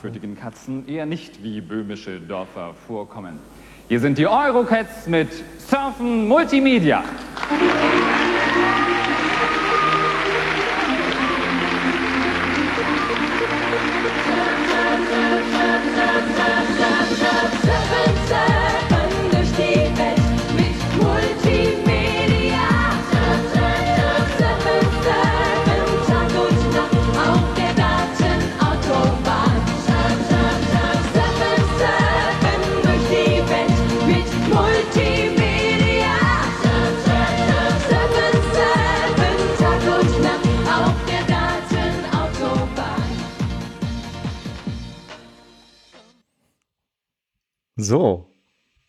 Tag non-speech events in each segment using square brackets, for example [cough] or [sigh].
Für Katzen eher nicht wie böhmische Dörfer vorkommen. Hier sind die Eurocats mit Surfen Multimedia. So,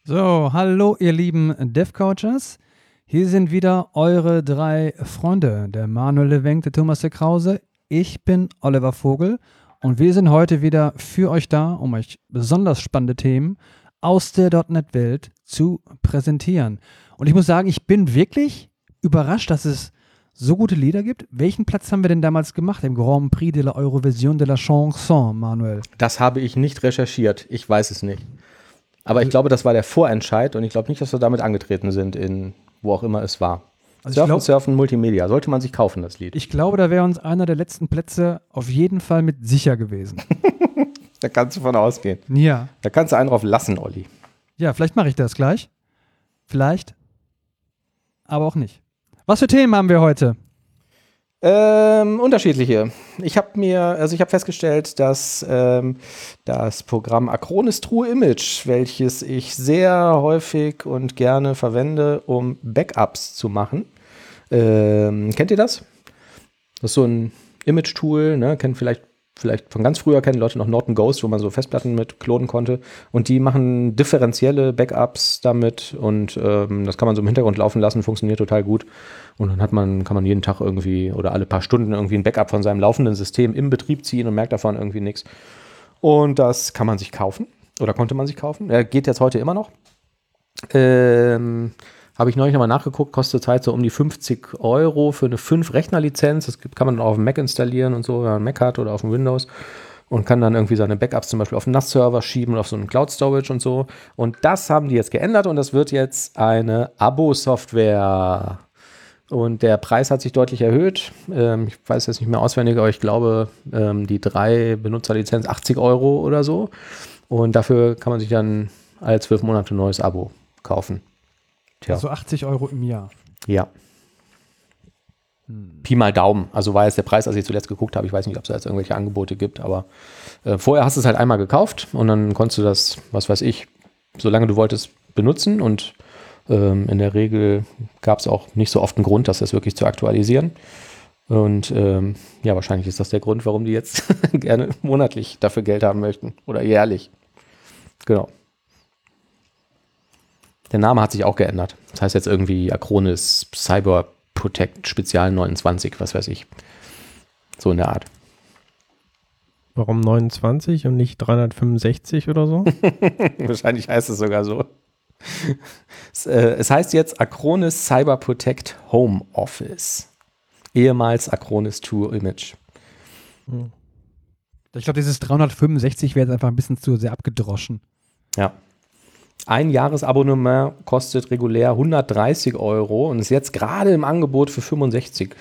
So, hallo ihr lieben Dev-Coaches. Hier sind wieder eure drei Freunde, der Manuel Lewenk, der Thomas de Krause. Ich bin Oliver Vogel und wir sind heute wieder für euch da, um euch besonders spannende Themen aus der .NET-Welt zu präsentieren. Und ich muss sagen, ich bin wirklich überrascht, dass es so gute Lieder gibt. Welchen Platz haben wir denn damals gemacht im Grand Prix de la Eurovision de la Chanson, Manuel? das habe ich nicht recherchiert. Ich weiß es nicht. Aber ich glaube, das war der Vorentscheid und ich glaube nicht, dass wir damit angetreten sind, in wo auch immer es war. Also Surfen, glaub- Surfen, Multimedia. Sollte man sich kaufen, das Lied. Ich glaube, da wäre uns einer der letzten Plätze auf jeden Fall mit sicher gewesen. [laughs] Da kannst du von ausgehen. ja. Da kannst du einen drauf lassen, Olli. Ja, vielleicht mache ich das gleich. Vielleicht. Aber auch nicht. Was für Themen haben wir heute? Ähm, unterschiedliche. Ich habe mir, also ich habe festgestellt, dass ähm, das Programm Acronis True Image, welches ich sehr häufig und gerne verwende, um Backups zu machen. Ähm, kennt ihr das? Das ist so ein Image-Tool, ne? Kennt vielleicht, vielleicht von ganz früher kennen Leute noch Norton Ghost, wo man so Festplatten mit klonen konnte. Und die machen differenzielle Backups damit und ähm, das kann man so im Hintergrund laufen lassen, funktioniert total gut. Und dann hat man, kann man jeden Tag irgendwie oder alle paar Stunden irgendwie ein Backup von seinem laufenden System im Betrieb ziehen und merkt davon irgendwie nichts. Und das kann man sich kaufen oder konnte man sich kaufen. Er geht jetzt heute immer noch. Ähm, habe ich neulich nochmal nachgeguckt, kostet halt so um die 50 Euro für eine 5-Rechner-Lizenz. Das kann man dann auf dem Mac installieren und so, wenn man einen Mac hat oder auf dem Windows. Und kann dann irgendwie seine Backups zum Beispiel auf einen NAS-Server schieben oder auf so einen Cloud-Storage und so. Und das haben die jetzt geändert und das wird jetzt eine Abo-Software. Und der Preis hat sich deutlich erhöht. Ähm, ich weiß jetzt nicht mehr auswendig, aber ich glaube, ähm, die drei Benutzerlizenz 80 Euro oder so. Und dafür kann man sich dann als zwölf Monate neues Abo kaufen. Tja. Also 80 Euro im Jahr. Ja. Pi mal Daumen. Also war jetzt der Preis, als ich zuletzt geguckt habe. Ich weiß nicht, ob es da jetzt irgendwelche Angebote gibt, aber äh, vorher hast du es halt einmal gekauft und dann konntest du das, was weiß ich, solange du wolltest, benutzen und ähm, in der Regel gab es auch nicht so oft einen Grund, das jetzt wirklich zu aktualisieren. Und ähm, ja, wahrscheinlich ist das der Grund, warum die jetzt [laughs] gerne monatlich dafür Geld haben möchten oder jährlich. Genau. Der Name hat sich auch geändert. Das heißt jetzt irgendwie Acronis Cyber Protect Spezial 29, was weiß ich. So in der Art. Warum 29 und nicht 365 oder so? [laughs] Wahrscheinlich heißt es sogar so. Es, äh, es heißt jetzt Acronis Cyber Protect Home Office. Ehemals Acronis True Image. Ich glaube, dieses 365 wäre jetzt einfach ein bisschen zu sehr abgedroschen. Ja. Ein Jahresabonnement kostet regulär 130 Euro und ist jetzt gerade im Angebot für 65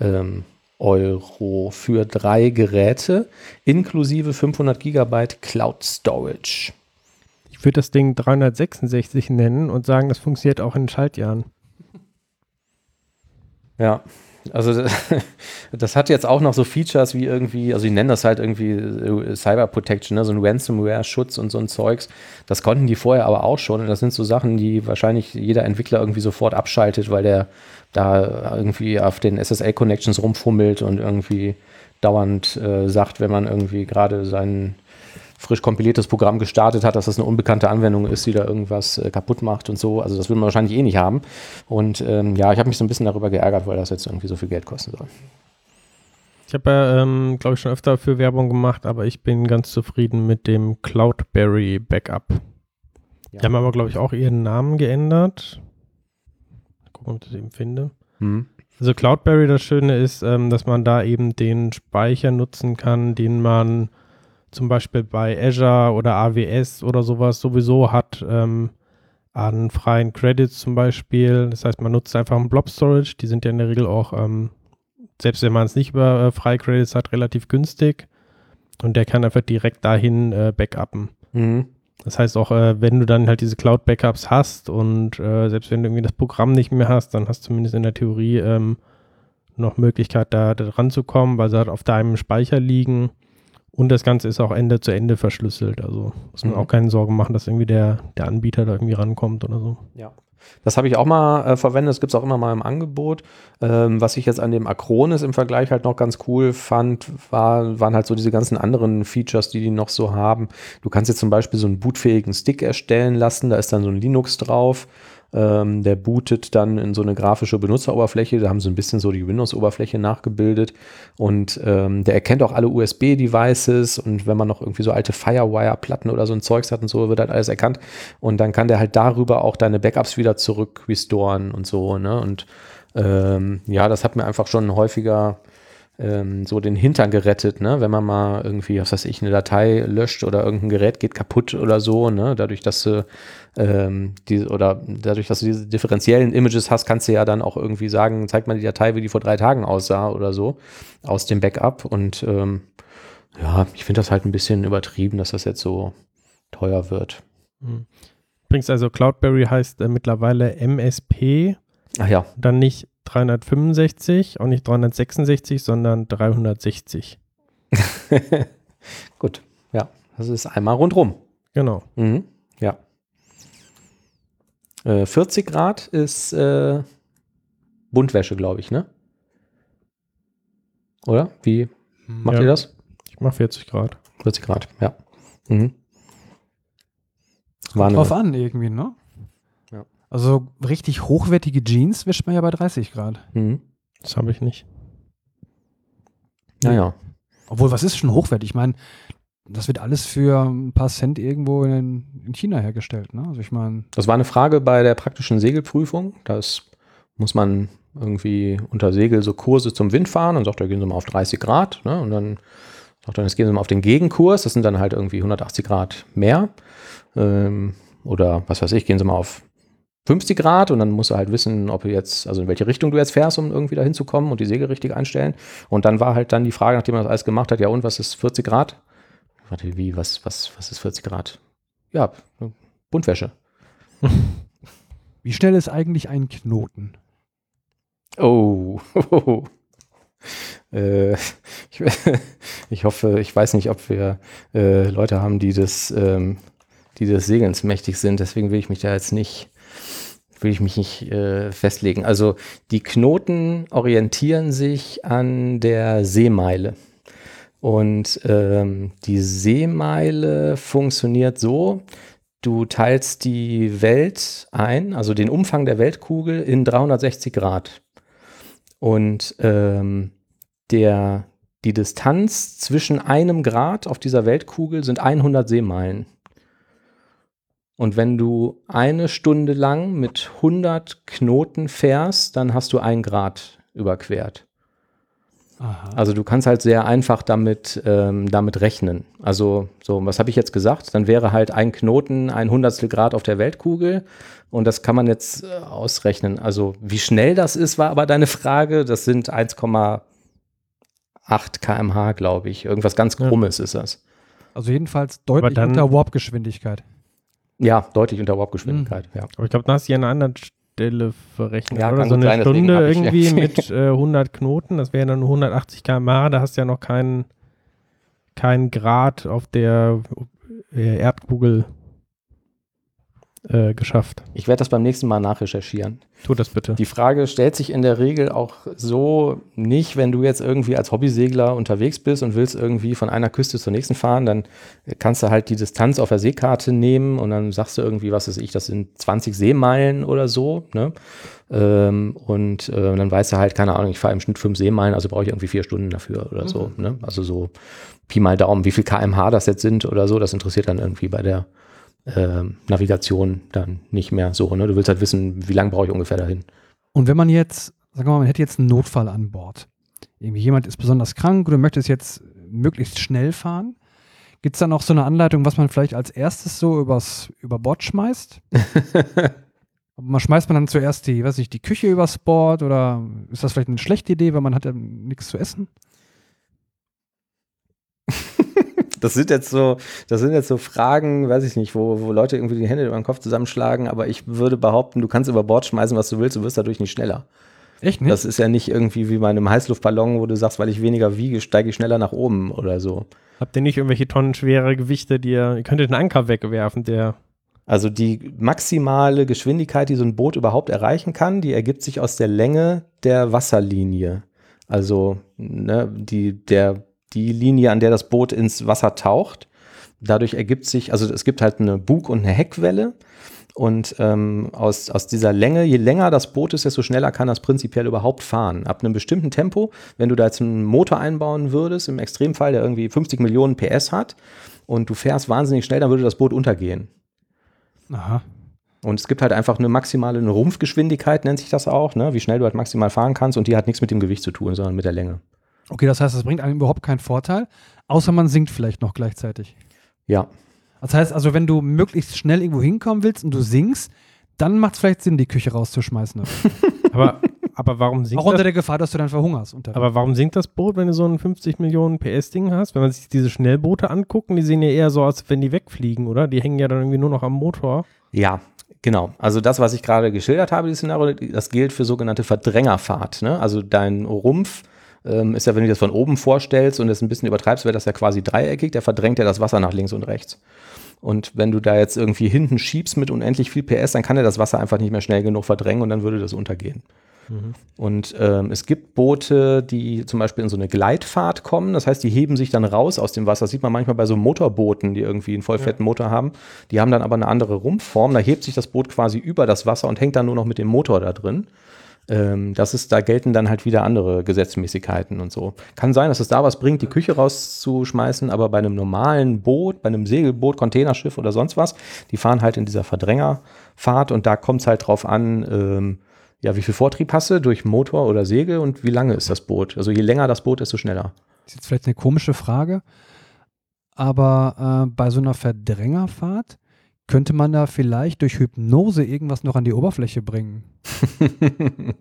ähm, Euro für drei Geräte inklusive 500 Gigabyte Cloud Storage. Ich würde das Ding 366 nennen und sagen, das funktioniert auch in Schaltjahren. Ja, also [laughs] das hat jetzt auch noch so Features wie irgendwie, also die nennen das halt irgendwie äh, Cyber Protection, ne? so ein Ransomware-Schutz und so ein Zeugs. Das konnten die vorher aber auch schon. Und das sind so Sachen, die wahrscheinlich jeder Entwickler irgendwie sofort abschaltet, weil der da irgendwie auf den SSL-Connections rumfummelt und irgendwie dauernd äh, sagt, wenn man irgendwie gerade sein frisch kompiliertes Programm gestartet hat, dass das eine unbekannte Anwendung ist, die da irgendwas äh, kaputt macht und so. Also das will man wahrscheinlich eh nicht haben. Und ähm, ja, ich habe mich so ein bisschen darüber geärgert, weil das jetzt irgendwie so viel Geld kosten soll. Ich habe ja, ähm, glaube ich, schon öfter für Werbung gemacht, aber ich bin ganz zufrieden mit dem Cloudberry Backup. Ja. Die haben aber, glaube ich, auch ihren Namen geändert. Gucken, ob ich das eben finde. Hm. Also Cloudberry, das Schöne ist, ähm, dass man da eben den Speicher nutzen kann, den man zum Beispiel bei Azure oder AWS oder sowas sowieso hat ähm, an freien Credits zum Beispiel. Das heißt, man nutzt einfach einen Blob Storage. Die sind ja in der Regel auch, ähm, selbst wenn man es nicht über äh, freie Credits hat, relativ günstig. Und der kann einfach direkt dahin äh, backuppen. Mhm. Das heißt auch, äh, wenn du dann halt diese Cloud-Backups hast und äh, selbst wenn du irgendwie das Programm nicht mehr hast, dann hast du zumindest in der Theorie ähm, noch Möglichkeit, da, da ranzukommen, weil sie halt auf deinem Speicher liegen. Und das Ganze ist auch Ende zu Ende verschlüsselt. Also muss man Mhm. auch keine Sorgen machen, dass irgendwie der, der Anbieter da irgendwie rankommt oder so. Ja. Das habe ich auch mal äh, verwendet, das gibt es auch immer mal im Angebot. Ähm, was ich jetzt an dem Acronis im Vergleich halt noch ganz cool fand, war, waren halt so diese ganzen anderen Features, die die noch so haben. Du kannst jetzt zum Beispiel so einen bootfähigen Stick erstellen lassen, da ist dann so ein Linux drauf. Ähm, der bootet dann in so eine grafische Benutzeroberfläche. Da haben sie ein bisschen so die Windows-Oberfläche nachgebildet. Und ähm, der erkennt auch alle USB-Devices. Und wenn man noch irgendwie so alte Firewire-Platten oder so ein Zeugs hat und so, wird halt alles erkannt. Und dann kann der halt darüber auch deine Backups wieder zurück restoren und so. Ne? Und ähm, ja, das hat mir einfach schon häufiger ähm, so den Hintern gerettet, ne? wenn man mal irgendwie, was weiß ich, eine Datei löscht oder irgendein Gerät geht kaputt oder so, ne? dadurch, dass du ähm, die, oder dadurch, dass du diese differenziellen Images hast, kannst du ja dann auch irgendwie sagen, zeig mal die Datei, wie die vor drei Tagen aussah oder so, aus dem Backup und ähm, ja, ich finde das halt ein bisschen übertrieben, dass das jetzt so teuer wird. Übrigens, also Cloudberry heißt äh, mittlerweile MSP, Ach ja, dann nicht 365, auch nicht 366, sondern 360. [laughs] gut, ja, das ist einmal rundrum. Genau. Mhm. Ja. Äh, 40 Grad ist äh, Buntwäsche, glaube ich, ne? Oder? Wie macht Ja. ihr das? Ich mache 40 Grad. 40 Grad, ja. Mhm. War eine- Drauf an irgendwie, ne? Also richtig hochwertige Jeans wäscht man ja bei 30 Grad. Mhm. Das habe ich nicht. Naja. Obwohl, was ist schon hochwertig? Ich meine, das wird alles für ein paar Cent irgendwo in, in China hergestellt, ne? Also ich meine, Das war eine Frage bei der praktischen Segelprüfung. Das muss man irgendwie unter Segel so Kurse zum Wind fahren und sagt, da gehen Sie mal auf 30 Grad. Ne? Und dann sagt er, jetzt gehen Sie mal auf den Gegenkurs. Das sind dann halt irgendwie 180 Grad mehr. Ähm, oder was weiß ich, gehen Sie mal auf 50 Grad und dann musst du halt wissen, ob du jetzt, also in welche Richtung du jetzt fährst, um irgendwie dahin zu kommen und die Segel richtig einstellen. Und dann war halt dann die Frage, nachdem man das alles gemacht hat, ja und was ist 40 Grad? Warte, wie, was, was, was ist 40 Grad? Ja, Buntwäsche. [laughs] wie schnell ist eigentlich ein Knoten? Oh. [laughs] äh, ich, [laughs] ich hoffe, ich weiß nicht, ob wir äh, Leute haben, die des, ähm, die des Segelns mächtig sind. Deswegen will ich mich da jetzt nicht, will ich mich nicht äh, festlegen. Also die Knoten orientieren sich an der Seemeile. Und ähm, die Seemeile funktioniert so, du teilst die Welt ein, also den Umfang der Weltkugel in 360 Grad. Und ähm, der, die Distanz zwischen einem Grad auf dieser Weltkugel sind 100 Seemeilen. Und wenn du eine Stunde lang mit 100 Knoten fährst, dann hast du ein Grad überquert. Aha. Also du kannst halt sehr einfach damit, ähm, damit rechnen. Also so, was habe ich jetzt gesagt? Dann wäre halt ein Knoten ein Hundertstel Grad auf der Weltkugel und das kann man jetzt äh, ausrechnen. Also wie schnell das ist, war aber deine Frage. Das sind 1,8 kmh, glaube ich. Irgendwas ganz Ja. Krummes ist das. Also jedenfalls deutlich dann- unter Warp-Geschwindigkeit. Ja, deutlich unter Warpgeschwindigkeit, ja. Aber ich glaube, da hast du ja an einer anderen Stelle verrechnet. Ja, oder? So eine sein, Stunde hab ich- irgendwie mit [laughs] äh, 100 Knoten, das wären dann nur 180 km/h. Da hast du ja noch keinen keinen Grad auf der äh, Erdkugel äh, geschafft. Ich werde das beim nächsten Mal nachrecherchieren. Tu das bitte. Die Frage stellt sich in der Regel auch so nicht, wenn du jetzt irgendwie als Hobbysegler unterwegs bist und willst irgendwie von einer Küste zur nächsten fahren, dann kannst du halt die Distanz auf der Seekarte nehmen und dann sagst du irgendwie, was weiß ich, das sind 20 Seemeilen oder so. Ne? Ähm, und äh, dann weißt du halt, keine Ahnung, ich fahre im Schnitt fünf Seemeilen, also brauche ich irgendwie vier Stunden dafür oder so. Ne? Also so Pi mal Daumen, wie viel kmh das jetzt sind oder so, das interessiert dann irgendwie bei der ähm, Navigation dann nicht mehr so. Ne? Du willst halt wissen, wie lange brauche ich ungefähr dahin. Und wenn man jetzt, sagen wir mal, man hätte jetzt einen Notfall an Bord. Irgendwie jemand ist besonders krank oder möchte es jetzt möglichst schnell fahren. Gibt es da noch so eine Anleitung, was man vielleicht als erstes so übers, über Bord schmeißt? [laughs] man schmeißt man dann zuerst die, weiß ich, die Küche übers Bord oder ist das vielleicht eine schlechte Idee, weil man hat ja nichts zu essen? Das sind jetzt so, das sind jetzt so Fragen, weiß ich nicht, wo, wo Leute irgendwie die Hände über den Kopf zusammenschlagen, aber ich würde behaupten, du kannst über Bord schmeißen, was du willst, du wirst dadurch nicht schneller. Echt nicht? Das ist ja nicht irgendwie wie bei einem Heißluftballon, wo du sagst, weil ich weniger wiege, steige ich schneller nach oben oder so. Habt ihr nicht irgendwelche tonnenschwere Gewichte, die ihr, ihr könntet einen Anker wegwerfen, der Also die maximale Geschwindigkeit, die so ein Boot überhaupt erreichen kann, die ergibt sich aus der Länge der Wasserlinie. Also ne, die, der, die Linie, an der das Boot ins Wasser taucht. Dadurch ergibt sich, also es gibt halt eine Bug- und eine Heckwelle. Und ähm, aus, aus dieser Länge, je länger das Boot ist, desto schneller kann das prinzipiell überhaupt fahren. Ab einem bestimmten Tempo, wenn du da jetzt einen Motor einbauen würdest, im Extremfall, der irgendwie 50 Millionen PS hat, und du fährst wahnsinnig schnell, dann würde das Boot untergehen. Aha. Und es gibt halt einfach eine maximale eine Rumpfgeschwindigkeit, nennt sich das auch, ne? wie schnell du halt maximal fahren kannst und die hat nichts mit dem Gewicht zu tun, sondern mit der Länge. Okay, das heißt, das bringt einem überhaupt keinen Vorteil, außer man sinkt vielleicht noch gleichzeitig. Ja, Das heißt also, wenn du möglichst schnell irgendwo hinkommen willst und du sinkst, dann macht es vielleicht Sinn, die Küche rauszuschmeißen. [laughs] Aber, aber warum sinkt Auch unter das? der Gefahr, dass du dann verhungerst. Aber warum sinkt das Boot, wenn du so ein 50 Millionen PS-Ding hast? Wenn man sich diese Schnellboote angucken, die sehen ja eher so aus, als wenn die wegfliegen, oder? Die hängen ja dann irgendwie nur noch am Motor. Ja, genau. Also das, was ich gerade geschildert habe, dieses Szenario, das gilt für sogenannte Verdrängerfahrt. Ne? Also dein Rumpf ähm, ist ja, wenn du dir das von oben vorstellst und es ein bisschen übertreibst, wäre das ja quasi dreieckig, der verdrängt ja das Wasser nach links und rechts. Und wenn du da jetzt irgendwie hinten schiebst mit unendlich viel PS, dann kann er das Wasser einfach nicht mehr schnell genug verdrängen und dann würde das untergehen. Und ähm, es gibt Boote, die zum Beispiel in so eine Gleitfahrt kommen. Das heißt, die heben sich dann raus aus dem Wasser. Das sieht man manchmal bei so Motorbooten, die irgendwie einen vollfetten Motor haben. Die haben dann aber eine andere Rumpfform. Da hebt sich das Boot quasi über das Wasser und hängt dann nur noch mit dem Motor da drin. Ähm, das ist, da gelten dann halt wieder andere Gesetzmäßigkeiten und so. Kann sein, dass es da was bringt, die Küche rauszuschmeißen, aber bei einem normalen Boot, bei einem Segelboot, Containerschiff oder sonst was, die fahren halt in dieser Verdrängerfahrt und da kommt es halt drauf an, ähm, ja, wie viel Vortrieb hast du durch Motor oder Segel und wie lange ist das Boot? Also je länger das Boot, desto schneller. ist jetzt vielleicht eine komische Frage, aber äh, bei so einer Verdrängerfahrt könnte man da vielleicht durch Hypnose irgendwas noch an die Oberfläche bringen. [laughs]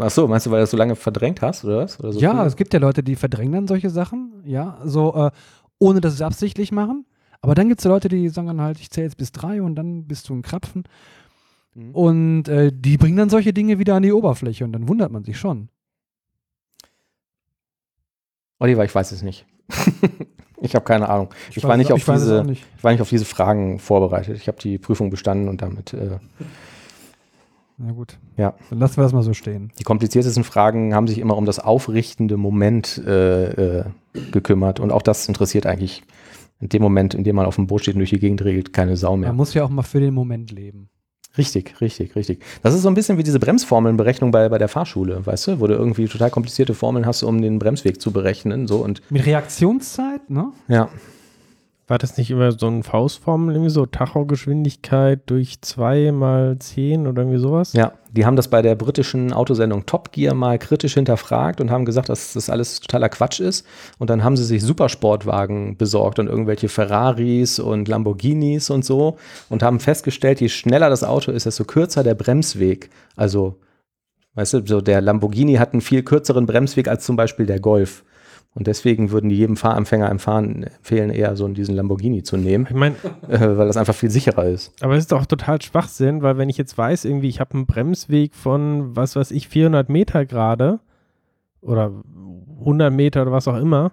Ach so, meinst du, weil du das so lange verdrängt hast oder was? Oder so ja, früh? es gibt ja Leute, die verdrängen dann solche Sachen, ja, so äh, ohne dass sie es absichtlich machen. Aber dann gibt es Leute, die sagen dann halt, ich zähle jetzt bis drei und dann bist du ein Krapfen. Mhm. Und äh, die bringen dann solche Dinge wieder an die Oberfläche und dann wundert man sich schon. Oliver, ich weiß es nicht. [laughs] ich habe keine Ahnung. Ich, war weiß- nicht auf ich diese, nicht. ich war nicht auf diese Fragen vorbereitet. Ich habe die Prüfung bestanden und damit äh, Na gut. Ja. Dann lassen wir das mal so stehen. die kompliziertesten Fragen haben sich immer um das aufrichtende Moment äh, äh, gekümmert und auch das interessiert eigentlich in dem Moment, in dem man auf dem Boot steht und durch die Gegend regelt, keine Sau mehr. Man muss ja auch mal für den Moment leben. Richtig, richtig, richtig. Das ist so ein bisschen wie diese Bremsformelnberechnung bei, bei der Fahrschule, weißt du, wo du irgendwie total komplizierte Formeln hast, um den Bremsweg zu berechnen. So und Mit Reaktionszeit, ne? ja, War das nicht immer so ein Faustformel, irgendwie so Tachogeschwindigkeit durch 2 mal 10 oder irgendwie sowas? ja, die haben das bei der britischen Autosendung Top Gear mal kritisch hinterfragt und haben gesagt, dass das alles totaler Quatsch ist. Und dann haben sie sich Supersportwagen besorgt und irgendwelche Ferraris und Lamborghinis und so und haben festgestellt, je schneller das Auto ist, desto kürzer der Bremsweg. Also, weißt du, so der Lamborghini hat einen viel kürzeren Bremsweg als zum Beispiel der Golf. Und deswegen würden die jedem Fahranfänger empfehlen, empfehlen eher so diesen Lamborghini zu nehmen, Ich meine, äh, weil das einfach viel sicherer ist. aber es ist doch total Schwachsinn, weil wenn ich jetzt weiß, irgendwie, ich habe einen Bremsweg von, was weiß ich, 400 Meter gerade oder 100 Meter oder was auch immer,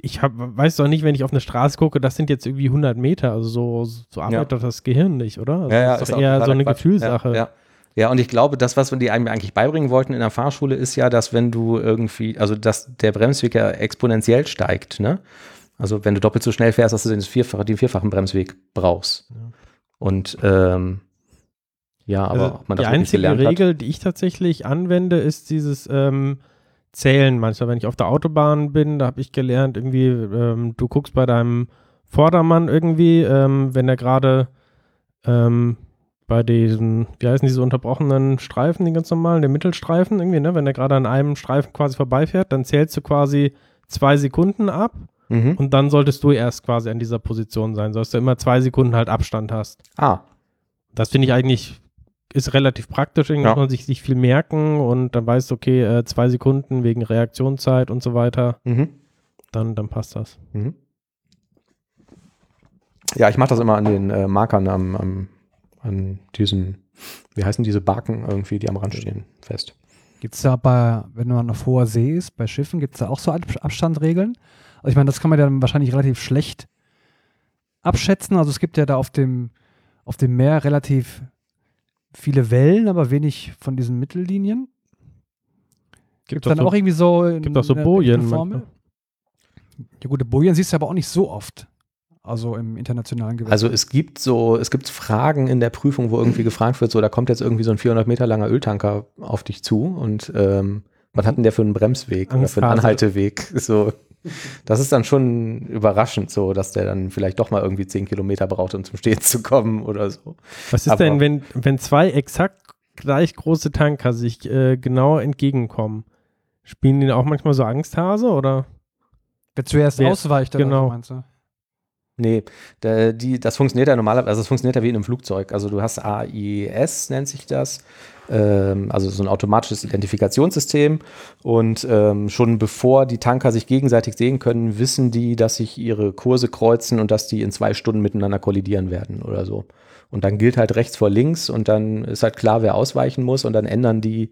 ich hab, weiß doch nicht, wenn ich auf eine Straße gucke, das sind jetzt irgendwie 100 Meter, also so, so arbeitet doch das Gehirn nicht, oder? Also das ist doch auch eher so eine Quatsch. Gefühlssache. Ja, ja. Ja, und ich glaube, das, was wir die einem eigentlich beibringen wollten in der Fahrschule, ist ja, dass wenn du irgendwie, also dass der Bremsweg ja exponentiell steigt, ne? Also wenn du doppelt so schnell fährst, dass du den, vierfach, den vierfachen Bremsweg brauchst. Und ähm, ja, aber Also ob man die das wirklich einzige gelernt Regel, die ich tatsächlich anwende, ist dieses ähm, Zählen. Manchmal, wenn ich auf der Autobahn bin, da habe ich gelernt, irgendwie, ähm, du guckst bei deinem Vordermann irgendwie, ähm, wenn er gerade ähm, bei diesen, wie heißen diese unterbrochenen Streifen, die ganz normalen, der Mittelstreifen irgendwie, ne? Wenn er gerade an einem Streifen quasi vorbeifährt, dann zählst du quasi zwei Sekunden ab Mhm. und dann solltest du erst quasi an dieser Position sein, sodass du immer zwei Sekunden halt Abstand hast. Ah, Das finde ich eigentlich ist relativ praktisch, irgendwie Ja. muss man sich, sich viel merken und dann weißt du, okay, äh, zwei Sekunden wegen Reaktionszeit und so weiter, mhm. dann, dann passt das. Mhm. Ja, ich mache das immer an den äh, Markern am, am, an diesen, wie heißen diese Barken irgendwie, die am Rand stehen, fest. Gibt es da bei, wenn man auf hoher See ist, bei Schiffen, gibt es da auch so Ab Abstandregeln? Also ich meine, das kann man dann wahrscheinlich relativ schlecht abschätzen. Also es gibt ja da auf dem, auf dem Meer relativ viele Wellen, aber wenig von diesen Mittellinien. Gibt es dann doch auch irgendwie so, gibt auch so eine- Bojen eine Formel? Ja, gute Bojen siehst du aber auch nicht so oft. Also im internationalen Gewässer. Also es gibt so, es gibt Fragen in der Prüfung, wo irgendwie gefragt wird, so da kommt jetzt irgendwie so ein 400 Meter langer Öltanker auf dich zu und ähm, was hat denn der für einen Bremsweg oder für einen. Anhalteweg? [laughs] So, das ist dann schon überraschend, so dass der dann vielleicht doch mal irgendwie 10 Kilometer braucht, um zum Stehen zu kommen oder so. Was ist Aber- denn, wenn, wenn zwei exakt gleich große Tanker sich äh, genau entgegenkommen? Spielen die auch manchmal so Angsthase oder? Wer zuerst Wer- ausweicht, oder genau. so meinst du? Nee, der, die, das funktioniert ja normalerweise, also es funktioniert ja wie in einem Flugzeug. Also du hast AIS, nennt sich das, ähm, also so ein automatisches Identifikationssystem. Und ähm, schon bevor die Tanker sich gegenseitig sehen können, wissen die, dass sich ihre Kurse kreuzen und dass die in zwei Stunden miteinander kollidieren werden oder so. Und dann gilt halt rechts vor links und dann ist halt klar, wer ausweichen muss und dann ändern die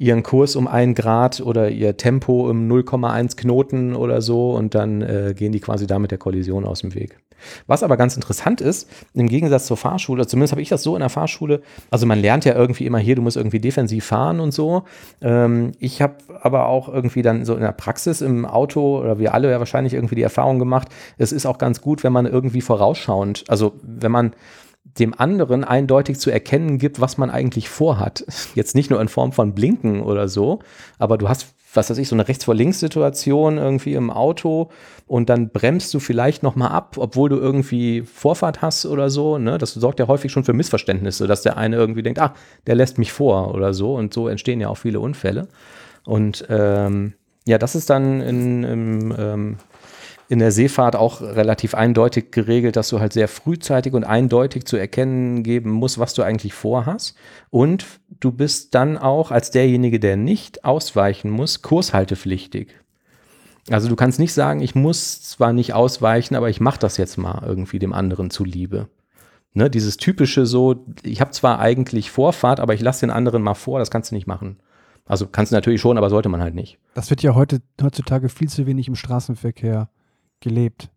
ihren Kurs um einen Grad oder ihr Tempo um 0,1 Knoten oder so und dann äh, gehen die quasi damit der Kollision aus dem Weg. Was aber ganz interessant ist, im Gegensatz zur Fahrschule, zumindest habe ich das so in der Fahrschule, also man lernt ja irgendwie immer hier, du musst irgendwie defensiv fahren und so. Ähm, ich habe aber auch irgendwie dann so in der Praxis im Auto, oder wir alle ja wahrscheinlich irgendwie die Erfahrung gemacht, es ist auch ganz gut, wenn man irgendwie vorausschauend, also wenn man dem anderen eindeutig zu erkennen gibt, was man eigentlich vorhat. Jetzt nicht nur in Form von Blinken oder so, aber du hast, was weiß ich, so eine Rechts-vor-Links-Situation irgendwie im Auto und dann bremst du vielleicht nochmal ab, obwohl du irgendwie Vorfahrt hast oder so. Ne? Das sorgt ja häufig schon für Missverständnisse, dass der eine irgendwie denkt, ah, der lässt mich vor oder so. Und so entstehen ja auch viele Unfälle. Und ähm, ja, das ist dann in, im, ähm, in der Seefahrt auch relativ eindeutig geregelt, dass du halt sehr frühzeitig und eindeutig zu erkennen geben musst, was du eigentlich vorhast. Und du bist dann auch als derjenige, der nicht ausweichen muss, kurshaltepflichtig. Also du kannst nicht sagen, ich muss zwar nicht ausweichen, aber ich mache das jetzt mal irgendwie dem anderen zuliebe. Ne, dieses typische so, ich habe zwar eigentlich Vorfahrt, aber ich lasse den anderen mal vor, das kannst du nicht machen. Also kannst du natürlich schon, aber sollte man halt nicht. Das wird ja heute, heutzutage viel zu wenig im Straßenverkehr gelebt.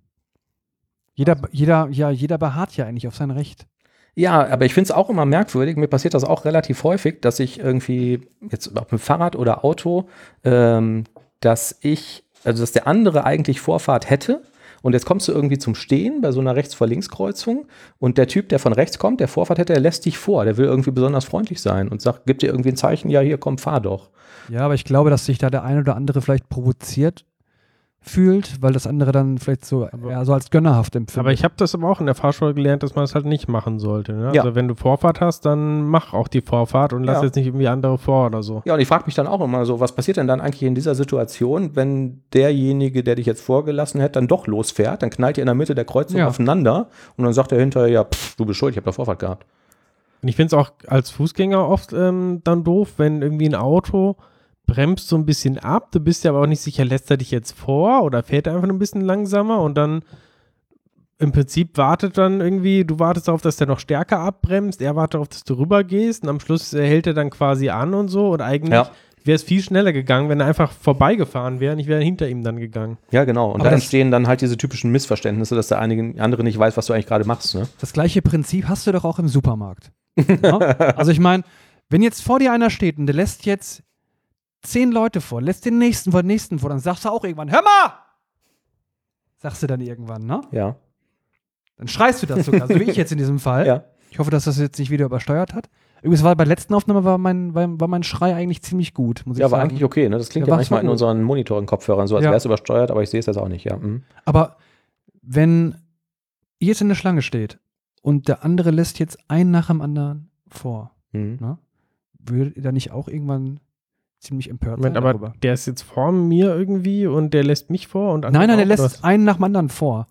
Jeder, jeder, ja, jeder beharrt ja eigentlich auf sein Recht. Ja, aber ich finde es auch immer merkwürdig. Mir passiert das auch relativ häufig, dass ich irgendwie jetzt auf dem Fahrrad oder Auto, ähm, dass ich, also dass der andere eigentlich Vorfahrt hätte. Und jetzt kommst du irgendwie zum Stehen bei so einer Rechts-vor-Links-Kreuzung und der Typ, der von rechts kommt, der Vorfahrt hätte, der lässt dich vor. Der will irgendwie besonders freundlich sein und sagt, gibt dir irgendwie ein Zeichen, ja, hier, komm, fahr doch. Ja, aber ich glaube, dass sich da der eine oder andere vielleicht provoziert fühlt, weil das andere dann vielleicht so, ja, so als gönnerhaft empfindet. Aber ich habe das aber auch in der Fahrschule gelernt, dass man das halt nicht machen sollte. Ne? Ja. Also wenn du Vorfahrt hast, dann mach auch die Vorfahrt und lass Ja. jetzt nicht irgendwie andere vor oder so. Ja, und ich frage mich dann auch immer so, was passiert denn dann eigentlich in dieser Situation, wenn derjenige, der dich jetzt vorgelassen hat, dann doch losfährt, dann knallt ihr in der Mitte der Kreuzung Ja. aufeinander und dann sagt er hinterher, ja, pff, du bist schuld, ich habe da Vorfahrt gehabt. Und ich finde es auch als Fußgänger oft ähm, dann doof, wenn irgendwie ein Auto bremst so ein bisschen ab, du bist ja aber auch nicht sicher, lässt er dich jetzt vor oder fährt er einfach nur ein bisschen langsamer und dann im Prinzip wartet dann irgendwie, du wartest darauf, dass der noch stärker abbremst, er wartet darauf, dass du rübergehst und am Schluss hält er dann quasi an und so und eigentlich Ja. wäre es viel schneller gegangen, wenn er einfach vorbeigefahren wäre und ich wäre hinter ihm dann gegangen. Ja, genau. Und Aber da entstehen dann halt diese typischen Missverständnisse, dass der einige, andere nicht weiß, was du eigentlich gerade machst. Ne? Das gleiche Prinzip hast du doch auch im Supermarkt. [laughs] ja? Also ich meine, wenn jetzt vor dir einer steht und der lässt jetzt zehn Leute vor, lässt den nächsten vor, den nächsten vor, dann sagst du auch irgendwann, hör mal! Sagst du dann irgendwann, ne? Ja. Dann schreist du das sogar, so wie ich jetzt in diesem Fall. Ja. Ich hoffe, dass das jetzt nicht wieder übersteuert hat. Übrigens war bei der letzten Aufnahme war mein, war, war mein Schrei eigentlich ziemlich gut, muss ich Ja, war sagen. eigentlich okay. Ne? Das klingt Ja, ja, war manchmal so in unseren Monitoring-Kopfhörern so, als Ja. wäre es übersteuert, aber ich sehe es jetzt auch nicht. Ja. Mhm. Aber wenn ihr jetzt in der Schlange steht und der andere lässt jetzt einen nach dem anderen vor, Mhm. ne? würdet ihr da nicht auch irgendwann ziemlich empört Moment, sein aber darüber. der ist jetzt vor mir irgendwie und der lässt mich vor und andere Nein, nein, er auch, lässt was? einen nach dem anderen vor.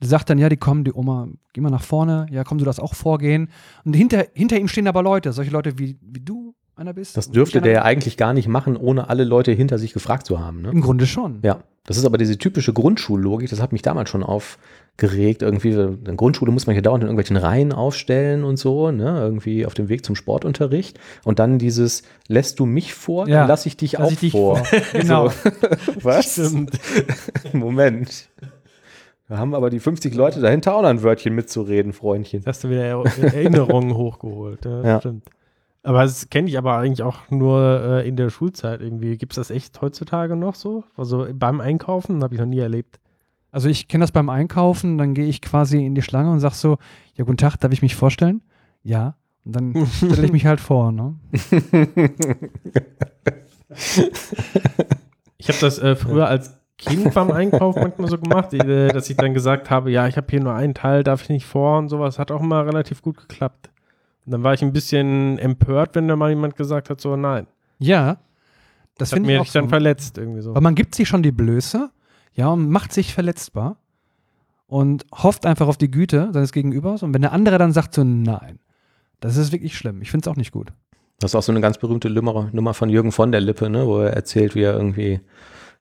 Der sagt dann, ja, die kommen, die Oma, geh mal nach vorne, ja, komm, du darfst auch vorgehen. Und hinter, hinter ihm stehen aber Leute, solche Leute wie, wie du einer bist. Das dürfte der ja eigentlich gar nicht machen, ohne alle Leute hinter sich gefragt zu haben. Ne? Im Grunde schon. Ja, das ist aber diese typische Grundschullogik, das hat mich damals schon aufgeregt. Irgendwie, in der Grundschule muss man hier dauernd in irgendwelchen Reihen aufstellen und so, ne? irgendwie auf dem Weg zum Sportunterricht. Und dann dieses, lässt du mich vor, Ja, dann lass ich dich lass auch ich dich vor. vor. [laughs] Genau. [laughs] Was? [laughs] Moment. Da haben aber die 50 Leute dahinter auch noch ein Wörtchen mitzureden, Freundchen. Hast du wieder Er- Erinnerungen hochgeholt. Ja, Ja. Stimmt. Aber das kenne ich aber eigentlich auch nur äh, in der Schulzeit irgendwie. Gibt es das echt heutzutage noch so? Also beim Einkaufen habe ich noch nie erlebt. Also ich kenne das beim Einkaufen, dann gehe ich quasi in die Schlange und sag so, ja, guten Tag, darf ich mich vorstellen? Ja. Und dann stelle ich mich halt vor, ne? Ich habe das äh, früher als Kind beim Einkauf manchmal so gemacht, äh, dass ich dann gesagt habe, ja, ich habe hier nur einen Teil, darf ich nicht vor und sowas. Hat auch immer relativ gut geklappt. Und dann war ich ein bisschen empört, wenn da mal jemand gesagt hat, so nein. Ja. Das Das hat finde ich mir auch mich dann so. verletzt irgendwie so. Aber man gibt sich schon die Blöße, ja, und macht sich verletzbar und hofft einfach auf die Güte seines Gegenübers. Und wenn der andere dann sagt so, nein, das ist wirklich schlimm. Ich finde es auch nicht gut. Das ist auch so eine ganz berühmte Nummer, Nummer von Jürgen von der Lippe, ne, wo er erzählt, wie er irgendwie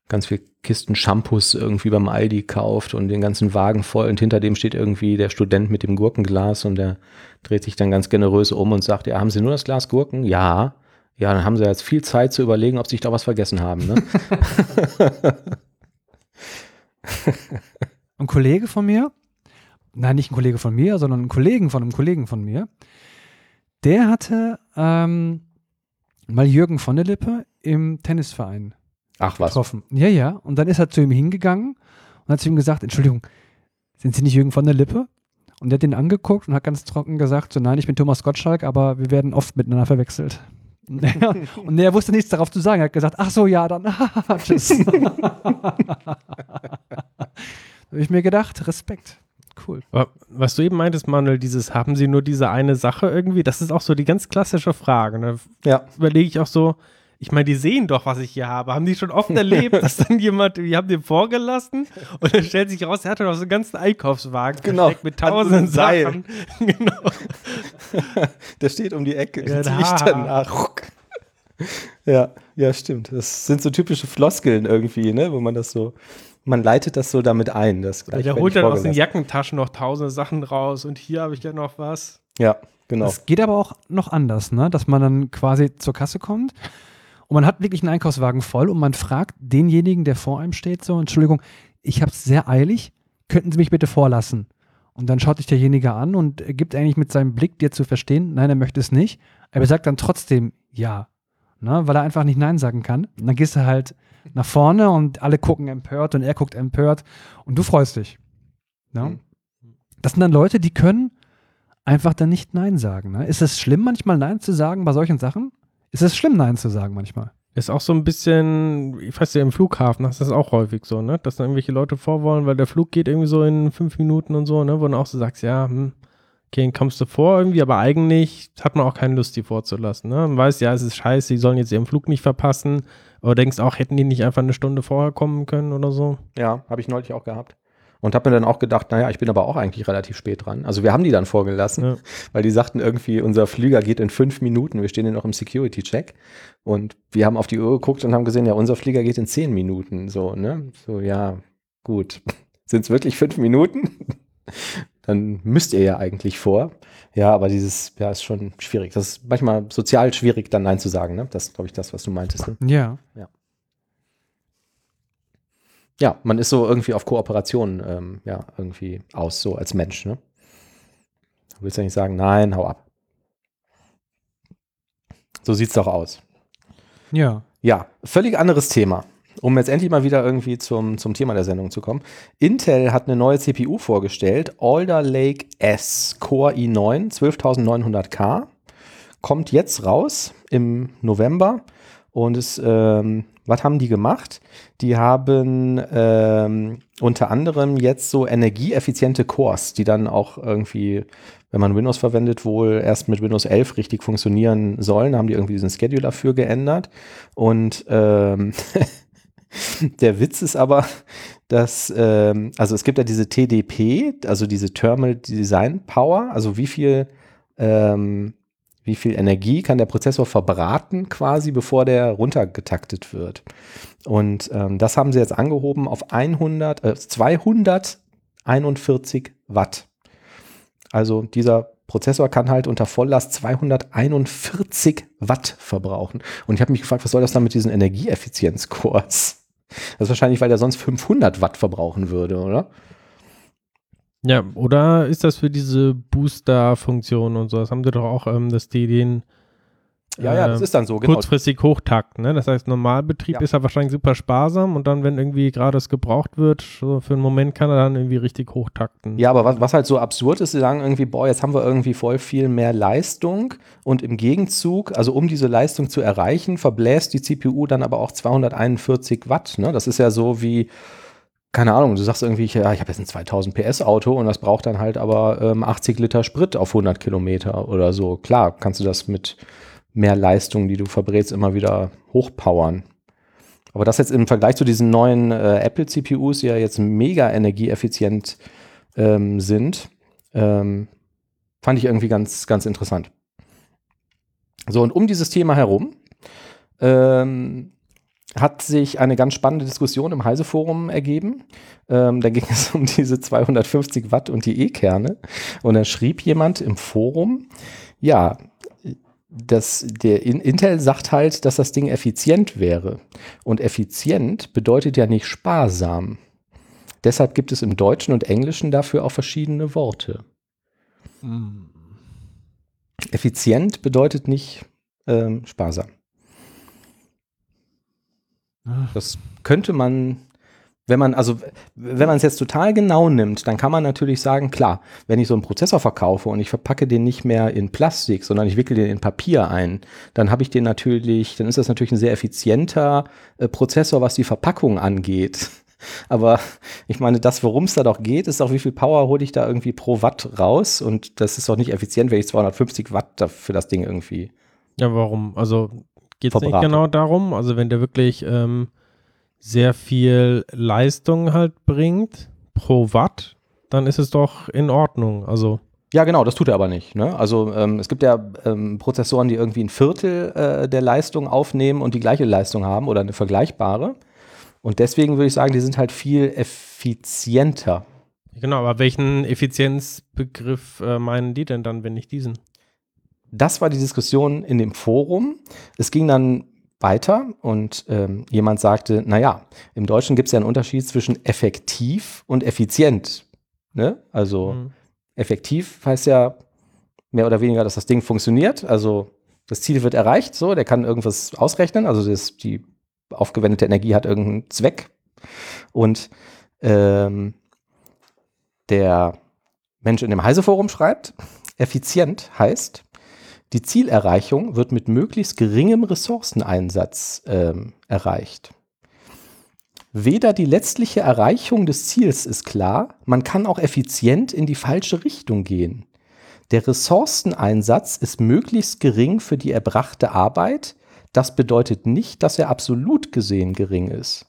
ganz viel Kisten Shampoos irgendwie beim Aldi kauft und den ganzen Wagen voll und hinter dem steht irgendwie der Student mit dem Gurkenglas und der dreht sich dann ganz generös um und sagt, ja, haben Sie nur das Glas Gurken? Ja. Ja, dann haben Sie jetzt viel Zeit zu überlegen, ob Sie sich da was vergessen haben, ne? [laughs] Ein Kollege von mir, nein, nicht ein Kollege von mir, sondern ein Kollegen von einem Kollegen von mir, der hatte ähm, mal Jürgen von der Lippe im Tennisverein Ach was. getroffen. Ja, ja. Und dann ist er zu ihm hingegangen und hat zu ihm gesagt, Entschuldigung, sind Sie nicht Jürgen von der Lippe? Und der hat ihn angeguckt und hat ganz trocken gesagt, so nein, ich bin Thomas Gottschalk, aber wir werden oft miteinander verwechselt. Und [laughs] er- und er wusste nichts darauf zu sagen. Er hat gesagt, ach so, ja, dann [laughs] tschüss. [laughs] da habe ich mir gedacht, Respekt. Cool. Aber was du eben meintest, Manuel, dieses, haben sie nur diese eine Sache irgendwie? Das ist auch so die ganz klassische Frage. Ne? Ja. Überlege ich auch so, ich meine, die sehen doch, was ich hier habe. Haben die schon oft erlebt, [laughs] dass dann jemand, die haben den vorgelassen und dann stellt sich raus, er hatte noch so einen ganzen Einkaufswagen Genau. mit tausenden. Sachen. [laughs] genau. Der steht um die Ecke, Ja, ziehe da. ich danach. Ja, ja, stimmt. Das sind so typische Floskeln irgendwie, ne, wo man das so, man leitet das so damit ein. Das gleich Der holt dann aus den. Jackentaschen noch tausende Sachen raus und hier habe ich ja noch was. Ja, genau. Das geht aber auch noch anders, ne? dass man dann quasi zur Kasse kommt und man hat wirklich einen Einkaufswagen voll und man fragt denjenigen, der vor einem steht, so, Entschuldigung, ich habe es sehr eilig, könnten Sie mich bitte vorlassen? Und dann schaut sich derjenige an und gibt eigentlich mit seinem Blick dir zu verstehen, nein, er möchte es nicht, aber er sagt dann trotzdem ja, ne? weil er einfach nicht Nein sagen kann. Und dann gehst du halt nach vorne und alle gucken empört und er guckt empört und du freust dich. Ne? Mhm. Das sind dann Leute, die können einfach dann nicht Nein sagen. Ne? Ist es schlimm, manchmal Nein zu sagen bei solchen Sachen? Ist es schlimm, Nein zu sagen manchmal? Ist auch so ein bisschen, ich weiß ja, im Flughafen das ist das auch häufig so, ne? Dass dann irgendwelche Leute vorwollen, weil der Flug geht irgendwie so in fünf Minuten und so, ne? Wo du auch so sagst, ja, hm, okay, dann kommst du vor irgendwie, aber eigentlich hat man auch keine Lust, die vorzulassen, ne? Man weiß, ja, es ist scheiße, die sollen jetzt ihren Flug nicht verpassen, aber denkst auch, hätten die nicht einfach eine Stunde vorher kommen können oder so? Ja, habe ich neulich auch gehabt. Und habe mir dann auch gedacht, naja, ich bin aber auch eigentlich relativ spät dran. Also wir haben die dann vorgelassen, Ja. [laughs] weil die sagten irgendwie, unser Flüger geht in fünf Minuten. Wir stehen ja noch im Security-Check. Und wir haben auf die Uhr geguckt und haben gesehen, ja, unser Flieger geht in zehn Minuten. So, ne? So, ja, gut. [laughs] Sind es wirklich fünf Minuten? [laughs] dann müsst ihr ja eigentlich vor. Ja, aber dieses, ja, ist schon schwierig. Das ist manchmal sozial schwierig, dann Nein zu sagen, ne? Das ist, glaube ich, das, was du meintest. Ne? Ja. Ja, man ist so irgendwie auf Kooperation ähm, ja, irgendwie aus, so als Mensch. Ne? Du willst ja nicht sagen, nein, hau ab. So sieht's doch aus. Ja. Ja, völlig anderes Thema. Um jetzt endlich mal wieder irgendwie zum, zum Thema der Sendung zu kommen. Intel hat eine neue CPU vorgestellt, Alder Lake S Core i9 12900K. Kommt jetzt raus im November und ist ähm, Was haben die gemacht? Die haben ähm, unter anderem jetzt so energieeffiziente Cores, die dann auch irgendwie, wenn man Windows verwendet, wohl erst mit Windows 11 richtig funktionieren sollen. Da haben die irgendwie diesen Scheduler für geändert. Und ähm, [laughs] der Witz ist aber, dass, ähm, also es gibt ja diese TDP, also diese Thermal Design Power, also wie viel ähm, wie viel Energie kann der Prozessor verbraten quasi, bevor der runtergetaktet wird. Und ähm, das haben sie jetzt angehoben auf 100, äh, 241 Watt. Also dieser Prozessor kann halt unter Volllast 241 Watt verbrauchen. Und ich habe mich gefragt, was soll das dann mit diesen Energieeffizienzcores? Das ist wahrscheinlich, weil der sonst 500 Watt verbrauchen würde, oder? Ja, oder ist das für diese Booster-Funktion und so? Das haben sie doch auch, ähm, dass die den Ja, ja, das äh, ist dann so, genau. kurzfristig hochtakt. Ne? Das heißt, Normalbetrieb Ja. ist ja wahrscheinlich super sparsam und dann, wenn irgendwie gerade es gebraucht wird, so für einen Moment kann er dann irgendwie richtig hochtakten. Ja, aber was, was halt so absurd ist, sie sagen irgendwie, boah, jetzt haben wir irgendwie voll viel mehr Leistung und im Gegenzug, also um diese Leistung zu erreichen, verbläst die CPU dann aber auch 241 Watt. Ne? Das ist ja so wie, keine Ahnung, du sagst irgendwie, ja, ich habe jetzt ein 2000 PS Auto und das braucht dann halt aber ähm, 80 Liter Sprit auf 100 Kilometer oder so. Klar, kannst du das mit mehr Leistung, die du verbrätst, immer wieder hochpowern. Aber das jetzt im Vergleich zu diesen neuen äh, Apple CPUs, die ja jetzt mega energieeffizient ähm, sind, ähm, fand ich irgendwie ganz, ganz interessant. So, und um dieses Thema herum ähm, hat sich eine ganz spannende Diskussion im Heise-Forum ergeben. Ähm, da ging [laughs] es um diese 250 Watt und die E-Kerne. Und da schrieb jemand im Forum, ja, das, der In Intel sagt halt, dass das Ding effizient wäre. Und effizient bedeutet ja nicht sparsam. Deshalb gibt es im Deutschen und Englischen dafür auch verschiedene Worte. Effizient bedeutet nicht ähm, sparsam. Das könnte man, wenn man, also wenn man es jetzt total genau nimmt, dann kann man natürlich sagen, klar, wenn ich so einen Prozessor verkaufe und ich verpacke den nicht mehr in Plastik, sondern ich wickel den in Papier ein, dann habe ich den natürlich, dann ist das natürlich ein sehr effizienter äh, Prozessor, was die Verpackung angeht. [laughs] Aber ich meine, das, worum es da doch geht, ist auch, wie viel Power hole ich da irgendwie pro Watt raus? Und das ist doch nicht effizient, wenn ich 250 Watt für das Ding irgendwie. Ja, warum? Also geht es nicht genau darum? Also wenn der wirklich ähm, sehr viel Leistung halt bringt pro Watt, dann ist es doch in Ordnung. Also Ja, genau, das tut er aber nicht. Ne? Also ähm, es gibt ja ähm, Prozessoren, die irgendwie ein Viertel äh, der Leistung aufnehmen und die gleiche Leistung haben oder eine vergleichbare. Und deswegen würde ich sagen, die sind halt viel effizienter. genau, aber welchen Effizienzbegriff äh, meinen die denn dann, wenn nicht diesen? Das war die Diskussion in dem Forum. Es ging dann weiter und ähm, jemand sagte, naja, im Deutschen gibt es ja einen Unterschied zwischen effektiv und effizient. Ne? Also Mhm. effektiv heißt ja mehr oder weniger, dass das Ding funktioniert. Also das Ziel wird erreicht, so, der kann irgendwas ausrechnen, also das, die aufgewendete Energie hat irgendeinen Zweck. Und ähm, der Mensch in dem Heise-Forum schreibt, effizient heißt, die Zielerreichung wird mit möglichst geringem Ressourceneinsatz ähm, erreicht. Weder die letztliche Erreichung des Ziels ist klar, man kann auch effizient in die falsche Richtung gehen. Der Ressourceneinsatz ist möglichst gering für die erbrachte Arbeit. Das bedeutet nicht, dass er absolut gesehen gering ist.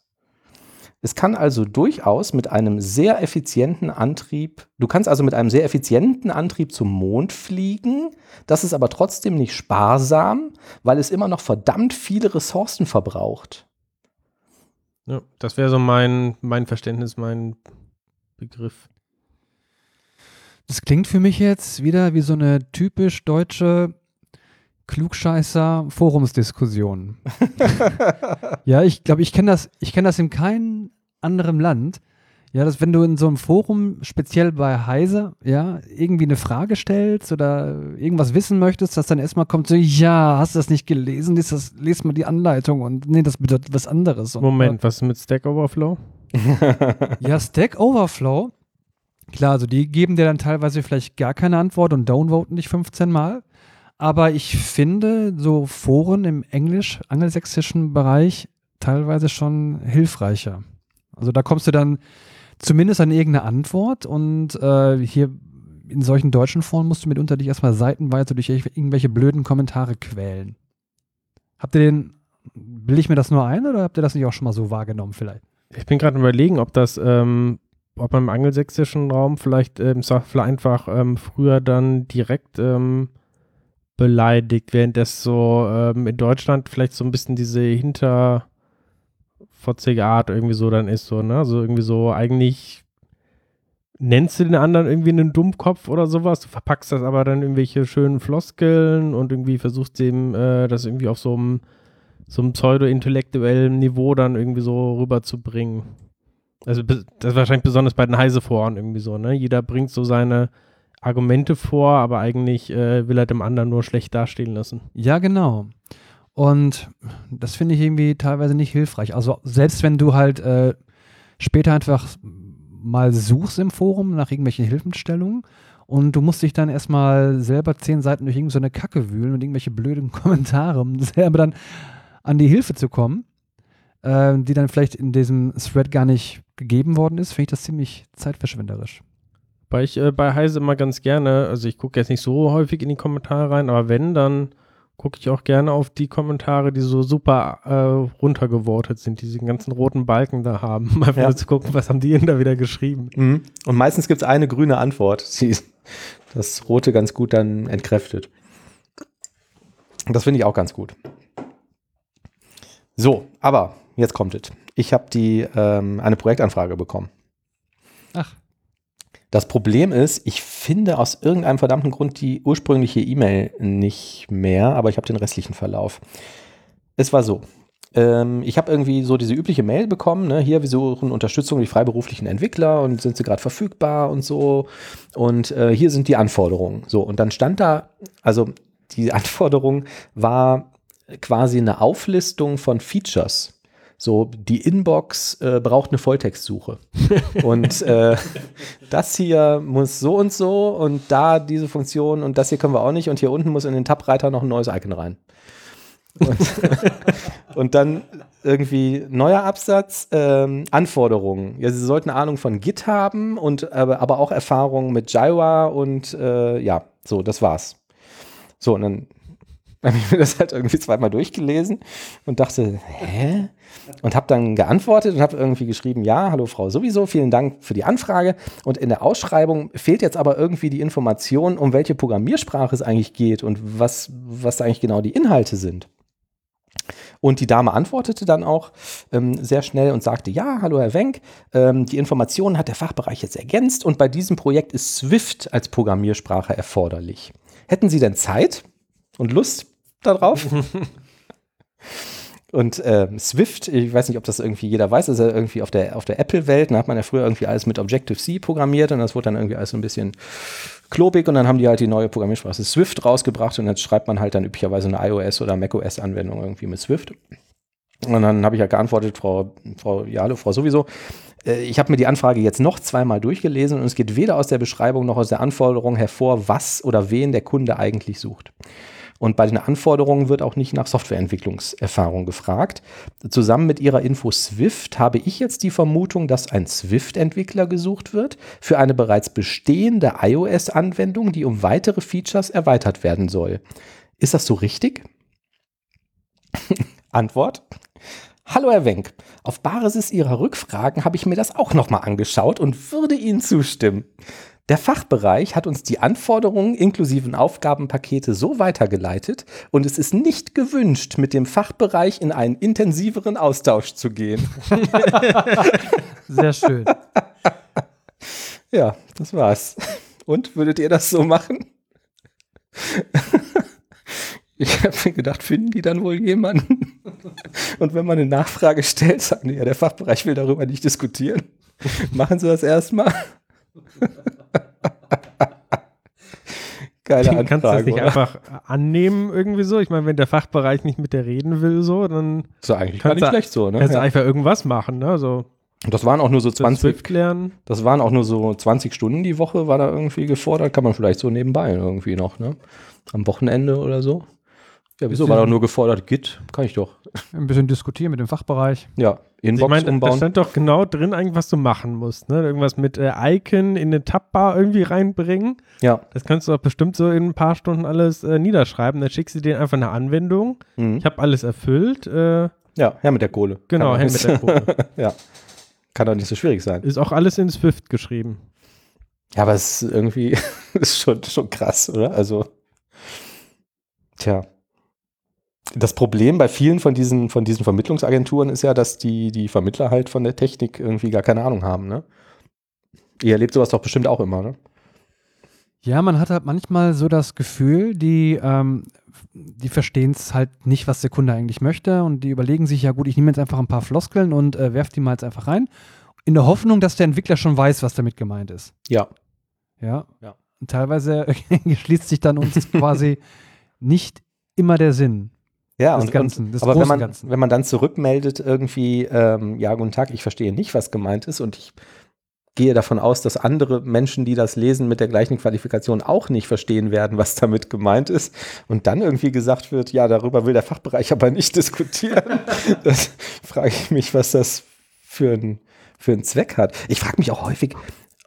Es kann also durchaus mit einem sehr effizienten Antrieb, du kannst also mit einem sehr effizienten Antrieb zum Mond fliegen, das ist aber trotzdem nicht sparsam, weil es immer noch verdammt viele Ressourcen verbraucht. Ja, das wäre so mein, mein Verständnis, mein Begriff. Das klingt für mich jetzt wieder wie so eine typisch deutsche Klugscheißer-Forumsdiskussion. [laughs] ja, ich glaube, ich kenne das, ich kenne das in keinem anderen Land. Ja, dass wenn du in so einem Forum, speziell bei Heise, ja, irgendwie eine Frage stellst oder irgendwas wissen möchtest, dass dann erstmal kommt so, ja, hast du das nicht gelesen? Lies, das, lies mal die Anleitung und nee, das bedeutet was anderes. Und, Moment, was ist mit Stack Overflow? [laughs] ja, Stack Overflow, klar, also die geben dir dann teilweise vielleicht gar keine Antwort und downvoten dich 15 Mal. Aber ich finde, so Foren im englisch-angelsächsischen Bereich teilweise schon hilfreicher. Also da kommst du dann zumindest an irgendeine Antwort und äh, hier in solchen deutschen Foren musst du mitunter dich erstmal seitenweise durch irgendwelche blöden Kommentare quälen. Habt ihr den, will ich mir das nur ein oder habt ihr das nicht auch schon mal so wahrgenommen vielleicht? Ich bin gerade überlegen, ob das, ähm, ob man im angelsächsischen Raum vielleicht, ähm, einfach ähm, früher dann direkt ähm, beleidigt, während das so ähm, in Deutschland vielleicht so ein bisschen diese hinterfotzige Art irgendwie so dann ist, so, ne? Also irgendwie so eigentlich nennst du den anderen irgendwie einen Dummkopf oder sowas, du verpackst das aber dann irgendwelche schönen Floskeln und irgendwie versuchst dem äh, das irgendwie auf so einem so einem pseudo-intellektuellen Niveau dann irgendwie so rüberzubringen. Also das ist wahrscheinlich besonders bei den Heise-Foren irgendwie so, ne? Jeder bringt so seine Argumente vor, aber eigentlich äh, will er dem anderen nur schlecht dastehen lassen. Ja, genau. Und das finde ich irgendwie teilweise nicht hilfreich. Also selbst wenn du halt äh, später einfach mal suchst im Forum nach irgendwelchen Hilfestellungen und du musst dich dann erstmal selber zehn Seiten durch irgendeine so Kacke wühlen und irgendwelche blöden [laughs] Kommentare, um selber dann an die Hilfe zu kommen, äh, die dann vielleicht in diesem Thread gar nicht gegeben worden ist, finde ich das ziemlich zeitverschwenderisch. Weil ich äh, bei Heise immer ganz gerne, also ich gucke jetzt nicht so häufig in die Kommentare rein, aber wenn, dann gucke ich auch gerne auf die Kommentare, die so super äh, runtergevotet sind, die diesen ganzen roten Balken da haben, [laughs] um einfach Ja. nur zu gucken, was haben die denn da wieder geschrieben. Mhm. Und meistens gibt es eine grüne Antwort, [laughs] die das Rote ganz gut dann entkräftet. Das finde ich auch ganz gut. So, aber jetzt kommt es. Ich habe die ähm, eine Projektanfrage bekommen. Ach. Das Problem ist, ich finde aus irgendeinem verdammten Grund die ursprüngliche E-Mail nicht mehr, aber ich habe den restlichen Verlauf. Es war so. Ähm, ich habe irgendwie so diese übliche Mail bekommen, ne? hier, wir suchen Unterstützung für die freiberuflichen Entwickler und sind sie gerade verfügbar und so. Und äh, hier sind die Anforderungen. So, und dann stand da, also die [laughs] Anforderung war quasi eine Auflistung von Features. So, die Inbox äh, braucht eine Volltextsuche. und äh, das hier muss so und so und da diese Funktion und das hier können wir auch nicht und hier unten muss in den Tab-Reiter noch ein neues Icon rein. Und, [laughs] und dann irgendwie neuer Absatz, ähm, Anforderungen. Ja, Sie sollten Ahnung von Git haben und aber, aber auch Erfahrung mit Jira und äh, ja, so, das war's. So, und dann [laughs] habe ich mir das halt irgendwie zweimal durchgelesen und dachte, hä? Und habe dann geantwortet und habe irgendwie geschrieben, ja, hallo Frau sowieso, vielen Dank für die Anfrage. Und in der Ausschreibung fehlt jetzt aber irgendwie die Information, um welche Programmiersprache es eigentlich geht und was, was eigentlich genau die Inhalte sind. Und die Dame antwortete dann auch ähm, sehr schnell und sagte, ja, hallo Herr Wenk, ähm, die Informationen hat der Fachbereich jetzt ergänzt und bei diesem Projekt ist Swift als Programmiersprache erforderlich. Hätten Sie denn Zeit und Lust darauf? [laughs] Und ähm, Swift, ich weiß nicht, ob das irgendwie jeder weiß, ist ja irgendwie auf der, auf der Apple-Welt. Da hat man ja früher irgendwie alles mit Objective-C programmiert und das wurde dann irgendwie alles so ein bisschen klobig und dann haben die halt die neue Programmiersprache Swift rausgebracht und jetzt schreibt man halt dann üblicherweise eine iOS- oder macOS-Anwendung irgendwie mit Swift. Und dann habe ich ja geantwortet, Frau, Frau, ja, hallo, Frau sowieso. Äh, Ich habe mir die Anfrage jetzt noch zweimal durchgelesen und es geht weder aus der Beschreibung noch aus der Anforderung hervor, was oder wen der Kunde eigentlich sucht. Und bei den Anforderungen wird auch nicht nach Softwareentwicklungserfahrung gefragt. Zusammen mit Ihrer Info Swift habe ich jetzt die Vermutung, dass ein Swift-Entwickler gesucht wird für eine bereits bestehende iOS-Anwendung, die um weitere Features erweitert werden soll. Ist das so richtig? [laughs] Antwort. Hallo Herr Wenk, auf Basis Ihrer Rückfragen habe ich mir das auch nochmal angeschaut und würde Ihnen zustimmen. Der Fachbereich hat uns die Anforderungen inklusiven Aufgabenpakete so weitergeleitet und es ist nicht gewünscht, mit dem Fachbereich in einen intensiveren Austausch zu gehen. [laughs] Sehr schön. [laughs] Ja, das war's. Und würdet ihr das so machen? [laughs] Ich habe mir gedacht, finden die dann wohl jemanden? Und wenn man eine Nachfrage stellt, sagen die, ja, der Fachbereich will darüber nicht diskutieren. Machen sie das erstmal? Geile Den kannst du das nicht oder? einfach annehmen irgendwie so. Ich meine, wenn der Fachbereich nicht mit dir reden will, so, dann Ist doch eigentlich gar kannst nicht du- schlecht so, ne? kannst du Ja. einfach irgendwas machen, ne? So Das waren auch nur so das 20, Swift lernen. das waren auch nur so 20 Stunden die Woche, war da irgendwie gefordert. Kann man vielleicht so nebenbei irgendwie noch, ne? Am Wochenende oder so. Ja, wieso? War doch nur gefordert, Git, kann ich doch. Ein bisschen diskutieren mit dem Fachbereich. Ja, Ich Inbox meine, da umbauen. stand doch genau drin, eigentlich, was du machen musst. Ne? Irgendwas mit äh, Icon in eine Tabbar irgendwie reinbringen. Ja. Das kannst du auch bestimmt so in ein paar Stunden alles äh, niederschreiben. Dann schickst du denen einfach eine Anwendung. Mhm. Ich habe alles erfüllt. Äh, Ja, her mit der Kohle. genau, doch mit der Kohle. [laughs] ja. Kann doch nicht so schwierig sein. Ist auch alles in Swift geschrieben. Ja, aber es ist irgendwie [laughs] ist schon, schon krass, oder? Also, tja. Das Problem bei vielen von diesen, von diesen Vermittlungsagenturen ist ja, dass die, die Vermittler halt von der Technik irgendwie gar keine Ahnung haben, ne? Ihr erlebt sowas doch bestimmt auch immer, ne? Ja, man hat halt manchmal so das Gefühl, die, ähm, die verstehen es halt nicht, was der Kunde eigentlich möchte und die überlegen sich, ja gut, ich nehme jetzt einfach ein paar Floskeln und äh, werfe die mal jetzt einfach rein, in der Hoffnung, dass der Entwickler schon weiß, was damit gemeint ist. Ja. Ja. Ja. Und teilweise [laughs] schließt sich dann uns quasi [laughs] nicht immer der Sinn. Ja, und, Ganzen, und aber wenn man, Ganzen. wenn man dann zurückmeldet, irgendwie, ähm, ja, guten Tag, ich verstehe nicht, was gemeint ist und ich gehe davon aus, dass andere Menschen, die das lesen, mit der gleichen Qualifikation auch nicht verstehen werden, was damit gemeint ist. Und dann irgendwie gesagt wird, ja, darüber will der Fachbereich aber nicht diskutieren. [laughs] das frage ich mich, was das für ein, für einen Zweck hat. Ich frage mich auch häufig,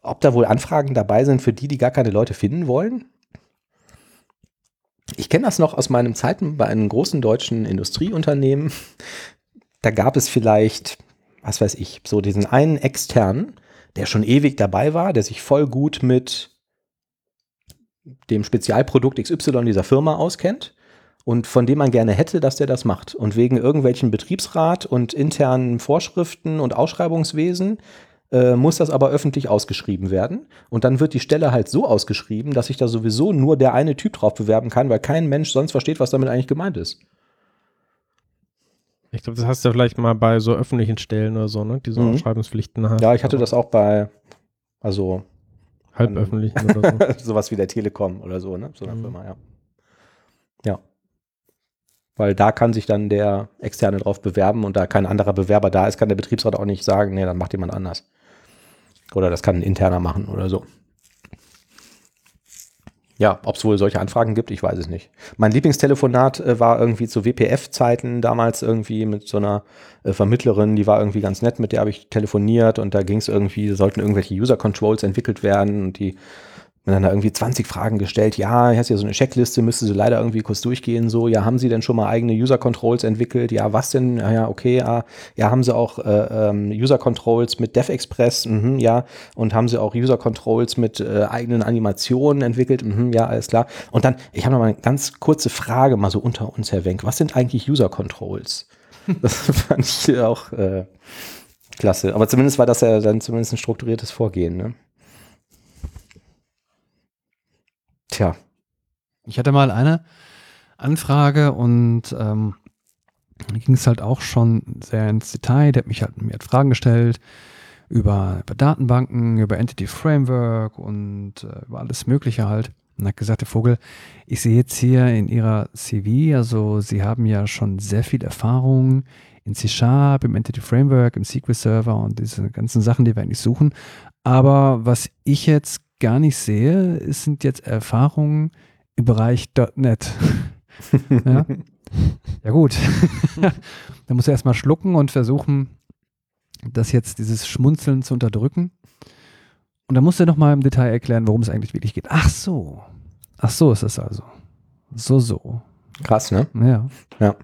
ob da wohl Anfragen dabei sind für die, die gar keine Leute finden wollen. Ich kenne das noch aus meinen Zeiten bei einem großen deutschen Industrieunternehmen. Da gab es vielleicht, was weiß ich, so diesen einen externen, der schon ewig dabei war, der sich voll gut mit dem Spezialprodukt XY dieser Firma auskennt und von dem man gerne hätte, dass der das macht. Und wegen irgendwelchen Betriebsrat und internen Vorschriften und Ausschreibungswesen äh, muss das aber öffentlich ausgeschrieben werden. Und dann wird die Stelle halt so ausgeschrieben, dass sich da sowieso nur der eine Typ drauf bewerben kann, weil kein Mensch sonst versteht, was damit eigentlich gemeint ist. Ich glaube, das hast du ja vielleicht mal bei so öffentlichen Stellen oder so, ne? Die so Mhm. Ausschreibungspflichten haben. Ja, ich hatte das auch bei, also Halböffentlichen oder so. [laughs] sowas wie der Telekom oder so, ne? So einer Mhm. Firma, ja. Ja. Weil da kann sich dann der Externe drauf bewerben und da kein anderer Bewerber da ist, kann der Betriebsrat auch nicht sagen, nee, dann macht jemand anders. Oder das kann ein interner machen oder so. Ja, ob es wohl solche Anfragen gibt, ich weiß es nicht. Mein Lieblingstelefonat äh, war irgendwie zu WPF-Zeiten damals irgendwie mit so einer äh, Vermittlerin, die war irgendwie ganz nett, mit der habe ich telefoniert und da ging es irgendwie, sollten irgendwelche User-Controls entwickelt werden und die mir dann da irgendwie 20 Fragen gestellt. Ja, hier hast ja so eine Checkliste, müsste sie leider irgendwie kurz durchgehen. So, ja, haben Sie denn schon mal eigene User Controls entwickelt? Ja, was denn? Ja, okay, ja, ja haben Sie auch äh, ähm, User Controls mit DevExpress? Mhm, ja. Und haben Sie auch User Controls mit äh, eigenen Animationen entwickelt? Mhm, ja, alles klar. Und dann, ich habe noch mal eine ganz kurze Frage mal so unter uns, Herr Wenk. Was sind eigentlich User Controls? [laughs] Das fand ich auch äh, klasse. Aber zumindest war das ja dann zumindest ein strukturiertes Vorgehen, ne? Tja. Ich hatte mal eine Anfrage und ähm, ging es halt auch schon sehr ins Detail. Der hat mich halt mir hat Fragen gestellt über, über Datenbanken, über Entity Framework und äh, über alles Mögliche halt. Und hat gesagt, der Vogel, ich sehe jetzt hier in Ihrer CV, also Sie haben ja schon sehr viel Erfahrung in C-Sharp, im Entity Framework, im SQL Server und diese ganzen Sachen, die wir eigentlich suchen. Aber was ich jetzt gar nicht sehe, es sind jetzt Erfahrungen im Bereich .NET. [laughs] ja. ja gut, [laughs] da muss er erstmal schlucken und versuchen, das jetzt, dieses Schmunzeln zu unterdrücken. Und dann muss er nochmal im Detail erklären, worum es eigentlich wirklich geht. Ach so. Ach so ist es also. So, so. Krass, ne? Ja. Ja.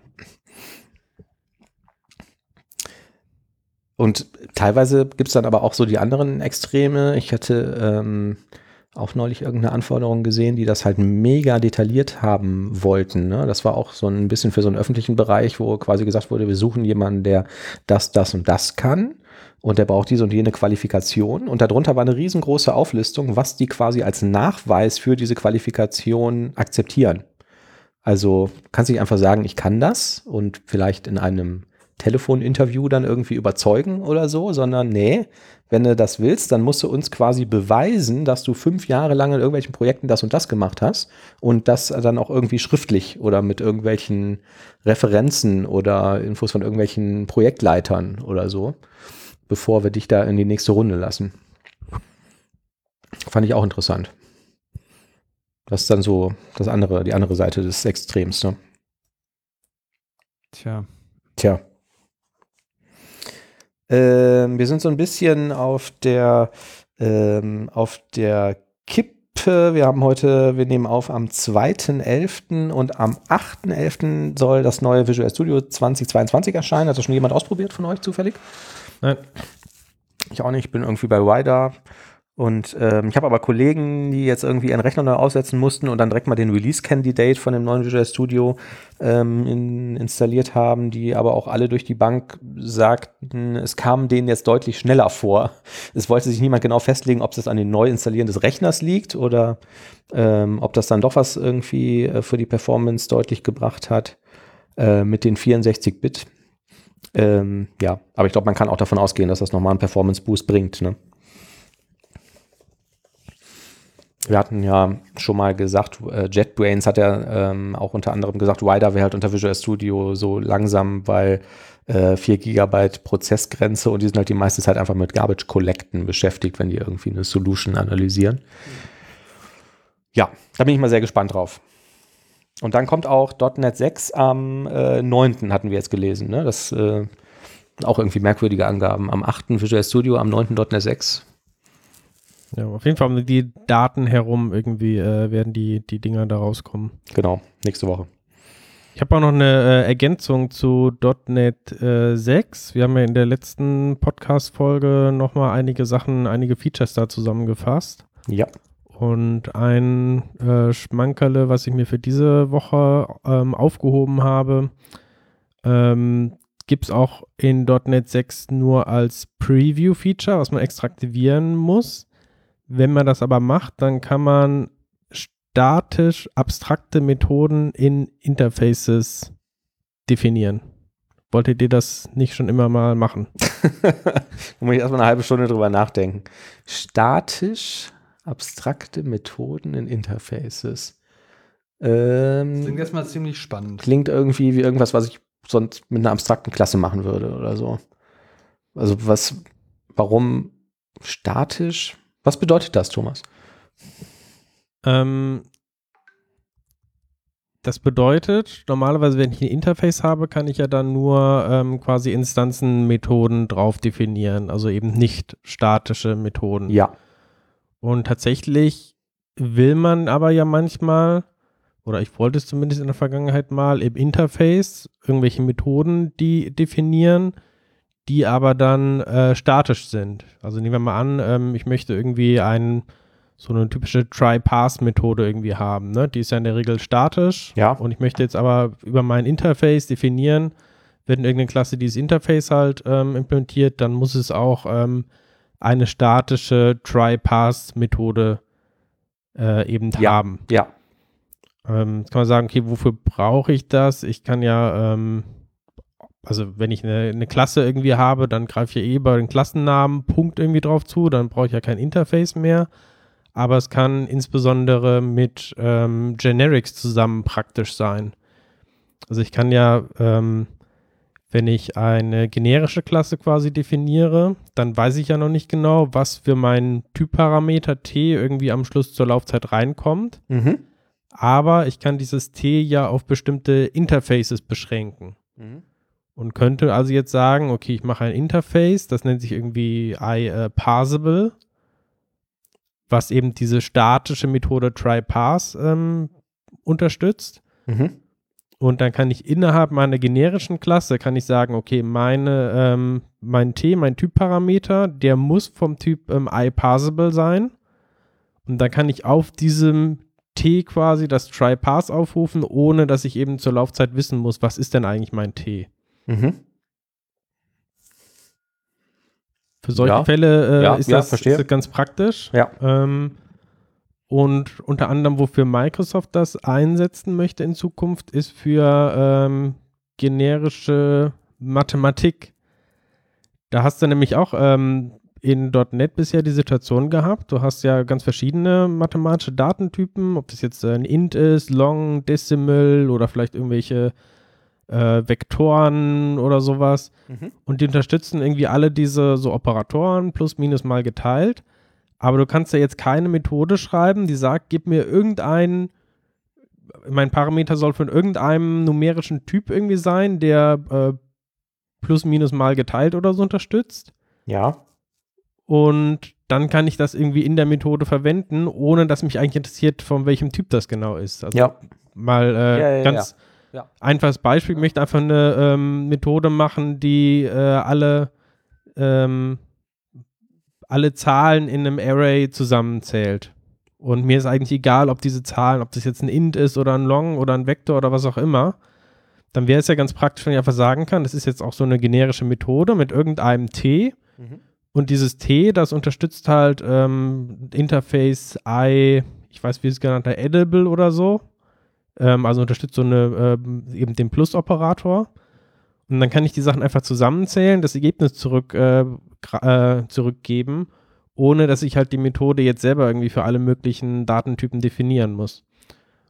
Und teilweise gibt es dann aber auch so die anderen Extreme. Ich hatte ähm, auch neulich irgendeine Anforderung gesehen, die das halt mega detailliert haben wollten. Ne? Das war auch so ein bisschen für so einen öffentlichen Bereich, wo quasi gesagt wurde, wir suchen jemanden, der das, das und das kann. Und der braucht diese und jene Qualifikation. Und darunter war eine riesengroße Auflistung, was die quasi als Nachweis für diese Qualifikation akzeptieren. Also kannst nicht einfach sagen, ich kann das und vielleicht in einem Telefoninterview dann irgendwie überzeugen oder so, sondern nee, wenn du das willst, dann musst du uns quasi beweisen, dass du fünf Jahre lang in irgendwelchen Projekten das und das gemacht hast und das dann auch irgendwie schriftlich oder mit irgendwelchen Referenzen oder Infos von irgendwelchen Projektleitern oder so, bevor wir dich da in die nächste Runde lassen. Fand ich auch interessant. Das ist dann so das andere, die andere Seite des Extrems, ne? Tja. Tja. Ähm, wir sind so ein bisschen auf der, ähm, auf der Kippe. Wir haben heute, wir nehmen auf am 2.11. und am 8.11. soll das neue Visual Studio 2022 erscheinen. Hat das schon jemand ausprobiert von euch zufällig? Nein. Ich auch nicht, ich bin irgendwie bei Wider. Und ähm, ich habe aber Kollegen, die jetzt irgendwie ihren Rechner neu aufsetzen mussten und dann direkt mal den Release-Candidate von dem neuen Visual Studio ähm, in, installiert haben, die aber auch alle durch die Bank sagten, es kam denen jetzt deutlich schneller vor. Es wollte sich niemand genau festlegen, ob es an den Neuinstallieren des Rechners liegt oder ähm, ob das dann doch was irgendwie äh, für die Performance deutlich gebracht hat äh, mit den 64-Bit. Ähm, ja, aber ich glaube, man kann auch davon ausgehen, dass das nochmal einen Performance-Boost bringt. Ne? Wir hatten ja schon mal gesagt, äh, JetBrains hat ja ähm, auch unter anderem gesagt, Wider wäre halt unter Visual Studio so langsam, weil äh, 4 Gigabyte Prozessgrenze und die sind halt die meiste Zeit einfach mit Garbage Collecten beschäftigt, wenn die irgendwie eine Solution analysieren. Ja, da bin ich mal sehr gespannt drauf. Und dann kommt auch .NET 6 am äh, 9. hatten wir jetzt gelesen. Ne? Das äh, auch irgendwie merkwürdige Angaben. Am 8. Visual Studio, am 9. .NET 6. Ja, auf jeden Fall um die Daten herum irgendwie äh, werden die, die Dinger da rauskommen. Genau, nächste Woche. Ich habe auch noch eine äh, Ergänzung zu .NET äh, 6. Wir haben ja in der letzten Podcast-Folge nochmal einige Sachen, einige Features da zusammengefasst. Ja. Und ein äh, Schmankerle, was ich mir für diese Woche ähm, aufgehoben habe, ähm, gibt es auch in .NET 6 nur als Preview-Feature, was man extraktivieren muss. Wenn man das aber macht, dann kann man statisch abstrakte Methoden in Interfaces definieren. Wolltet ihr das nicht schon immer mal machen? [laughs] da muss ich erstmal eine halbe Stunde drüber nachdenken. Statisch abstrakte Methoden in Interfaces. Ähm, Klingt erstmal ziemlich spannend. klingt irgendwie wie irgendwas, was ich sonst mit einer abstrakten Klasse machen würde oder so. Also was, warum statisch? Was bedeutet das, Thomas? Ähm, das bedeutet, normalerweise, wenn ich ein Interface habe, kann ich ja dann nur ähm, quasi Instanzenmethoden drauf definieren, also eben nicht statische Methoden. Ja. Und tatsächlich will man aber ja manchmal, oder ich wollte es zumindest in der Vergangenheit mal, im Interface irgendwelche Methoden, die definieren, die aber dann äh, statisch sind. Also nehmen wir mal an, ähm, ich möchte irgendwie ein, so eine typische Try-Pass-Methode irgendwie haben. Ne? Die ist ja in der Regel statisch. Ja. Und ich möchte jetzt aber über mein Interface definieren, wenn irgendeine Klasse dieses Interface halt ähm, implementiert, dann muss es auch ähm, eine statische Try-Pass-Methode äh, eben Ja. haben. Ja. Ähm, jetzt kann man sagen, okay, wofür brauche ich das? Ich kann ja, ähm, also wenn ich eine, eine Klasse irgendwie habe, dann greife ich ja eh bei den Klassennamen Punkt irgendwie drauf zu, dann brauche ich ja kein Interface mehr. Aber es kann insbesondere mit ähm, Generics zusammen praktisch sein. Also ich kann ja, ähm, wenn ich eine generische Klasse quasi definiere, dann weiß ich ja noch nicht genau, was für meinen Typparameter t irgendwie am Schluss zur Laufzeit reinkommt Mhm. aber ich kann dieses T ja auf bestimmte Interfaces beschränken. Mhm. Und könnte also jetzt sagen, okay, ich mache ein Interface, das nennt sich irgendwie iParsable, was eben diese statische Methode try-parse ähm, unterstützt. Mhm. Und dann kann ich innerhalb meiner generischen Klasse, kann ich sagen, okay, meine, ähm, mein T, mein Typparameter, der muss vom Typ ähm, iParsable sein. Und dann kann ich auf diesem T quasi das try-parse aufrufen, ohne dass ich eben zur Laufzeit wissen muss, was ist denn eigentlich mein T. Mhm. Für solche Ja. Fälle äh, Ja, ist, ja, das, ist das ganz praktisch. Ja. Ähm, und unter anderem, wofür Microsoft das einsetzen möchte in Zukunft, ist für ähm, generische Mathematik. Da hast du nämlich auch ähm, in .NET bisher die Situation gehabt. Du hast ja ganz verschiedene mathematische Datentypen, ob das jetzt ein Int ist, Long, Decimal oder vielleicht irgendwelche äh, Vektoren oder sowas. Mhm. Und die unterstützen irgendwie alle diese so Operatoren plus minus mal geteilt. Aber du kannst ja jetzt keine Methode schreiben, die sagt, gib mir irgendein mein Parameter soll von irgendeinem numerischen Typ irgendwie sein, der äh, plus minus mal geteilt oder so unterstützt. Ja. Und dann kann ich das irgendwie in der Methode verwenden, ohne dass mich eigentlich interessiert, von welchem Typ das genau ist. Also Ja. mal äh, Ja, ja, ganz ja. Ja. einfaches Beispiel. Ich möchte einfach eine ähm, Methode machen, die äh, alle, ähm, alle Zahlen in einem Array zusammenzählt. Und mir ist eigentlich egal, ob diese Zahlen, ob das jetzt ein Int ist oder ein Long oder ein Vektor oder was auch immer. Dann wäre es ja ganz praktisch, wenn ich einfach sagen kann, das ist jetzt auch so eine generische Methode mit irgendeinem T. Mhm. Und dieses T, das unterstützt halt ähm, Interface I, ich weiß, wie es genannt hat, Edible oder so. Ähm, also unterstützt so eine, ähm, eben den Plus-Operator. Und dann kann ich die Sachen einfach zusammenzählen, das Ergebnis zurück, äh, äh, zurückgeben, ohne dass ich halt die Methode jetzt selber irgendwie für alle möglichen Datentypen definieren muss.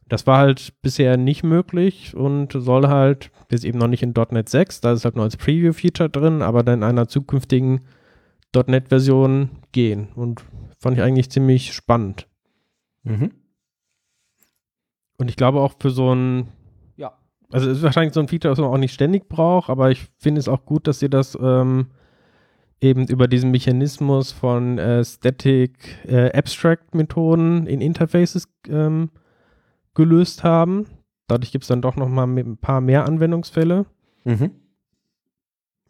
Das war halt bisher nicht möglich und soll halt, ist eben noch nicht in .NET 6, da ist halt nur als Preview-Feature drin, aber dann in einer zukünftigen .NET-Version gehen. Und fand ich eigentlich ziemlich spannend. Mhm. Und ich glaube auch für so ein, Ja. also es ist wahrscheinlich so ein Feature, das man auch nicht ständig braucht, aber ich finde es auch gut, dass sie das ähm, eben über diesen Mechanismus von äh, Static äh, Abstract Methoden in Interfaces ähm, gelöst haben. Dadurch gibt es dann doch noch mal ein paar mehr Anwendungsfälle. Mhm.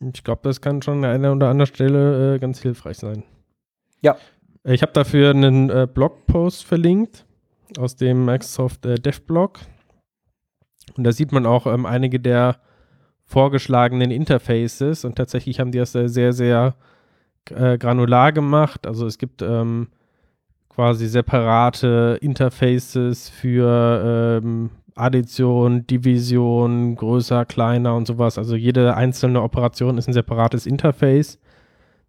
Und Ich glaube, das kann schon an einer oder anderen Stelle äh, ganz hilfreich sein. Ja. Äh, Ich habe dafür einen äh, Blogpost verlinkt aus dem Microsoft äh, Dev-Blog. Und da sieht man auch ähm, einige der vorgeschlagenen Interfaces. Und tatsächlich haben die das äh, sehr, sehr äh, granular gemacht. Also es gibt ähm, quasi separate Interfaces für ähm, Addition, Division, größer, kleiner und sowas. Also jede einzelne Operation ist ein separates Interface.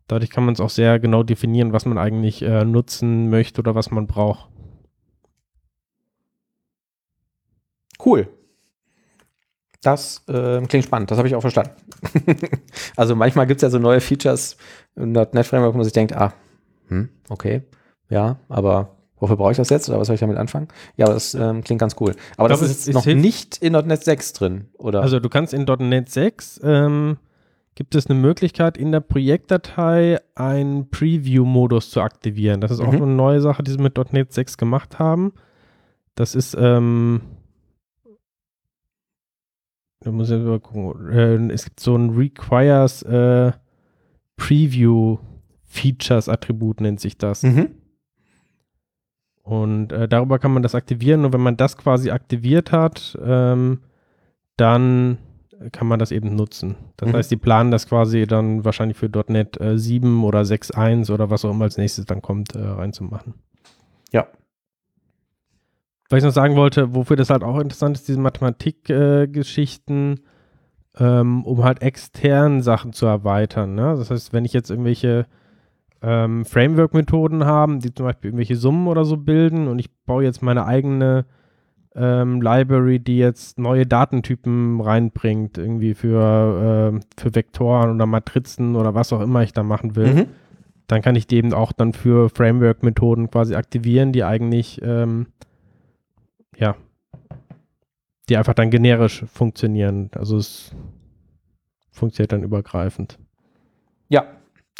Dadurch kann man es auch sehr genau definieren, was man eigentlich äh, nutzen möchte oder was man braucht. Cool. Das ähm, klingt spannend, das habe ich auch verstanden. [laughs] also manchmal gibt es ja so neue Features im .NET Framework, wo man sich denkt, ah, hm, okay, ja, aber wofür brauche ich das jetzt oder was soll ich damit anfangen? Ja, aber das ähm, klingt ganz cool. Aber das glaube, ist jetzt noch nicht in .NET 6 drin, oder? Also du kannst in .NET 6 ähm, gibt es eine Möglichkeit, in der Projektdatei einen Preview-Modus zu aktivieren. Das ist auch Mhm. eine neue Sache, die sie mit .NET 6 gemacht haben. Das ist, ähm, da muss ich mal gucken, äh, es gibt so ein Requires äh, Preview Features Attribut nennt sich das. mhm. Und äh, darüber kann man das aktivieren. Und wenn man das quasi aktiviert hat, ähm, dann kann man das eben nutzen. Das Mhm. heißt, die planen das quasi dann wahrscheinlich für .NET äh, 7 oder 6.1 oder was auch immer als nächstes dann kommt, äh, reinzumachen. Was ich noch sagen wollte, wofür das halt auch interessant ist, diese Mathematik-Geschichten, ähm, um halt extern Sachen zu erweitern. Ne? Das heißt, wenn ich jetzt irgendwelche ähm, Framework-Methoden habe, die zum Beispiel irgendwelche Summen oder so bilden und ich baue jetzt meine eigene ähm, Library, die jetzt neue Datentypen reinbringt, irgendwie für, ähm, für Vektoren oder Matrizen oder was auch immer ich da machen will, Mhm. dann kann ich die eben auch dann für Framework-Methoden quasi aktivieren, die eigentlich, ähm, ja, die einfach dann generisch funktionieren. Also es funktioniert dann übergreifend. Ja,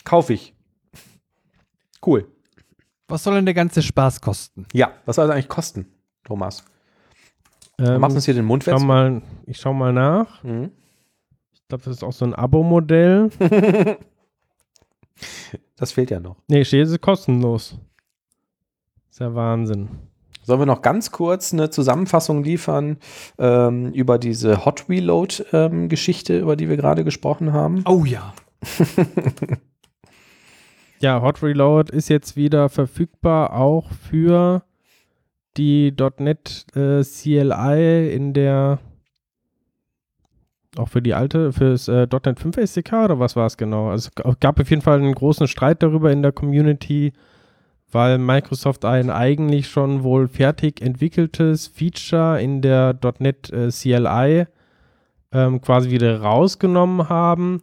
kaufe ich. Cool. Was soll denn der ganze Spaß kosten? Ja, was soll das eigentlich kosten, Thomas? Ähm, Machst du uns hier den Mund schau fest? mal, ich schau mal nach. Mhm. Ich glaube, das ist auch so ein Abo-Modell. [laughs] Das fehlt ja noch. Nee, steht, es ist kostenlos. Ist ja Wahnsinn. Sollen wir noch ganz kurz eine Zusammenfassung liefern ähm, über diese Hot Reload-Geschichte, über die wir gerade gesprochen haben? Oh ja. [laughs] Ja, Hot Reload ist jetzt wieder verfügbar, auch für die .NET äh, CLI in der auch für die alte, fürs äh, .NET 5 SDK oder was war es genau? Also es gab auf jeden Fall einen großen Streit darüber in der Community, weil Microsoft ein eigentlich schon wohl fertig entwickeltes Feature in der .NET äh, CLI ähm, quasi wieder rausgenommen haben,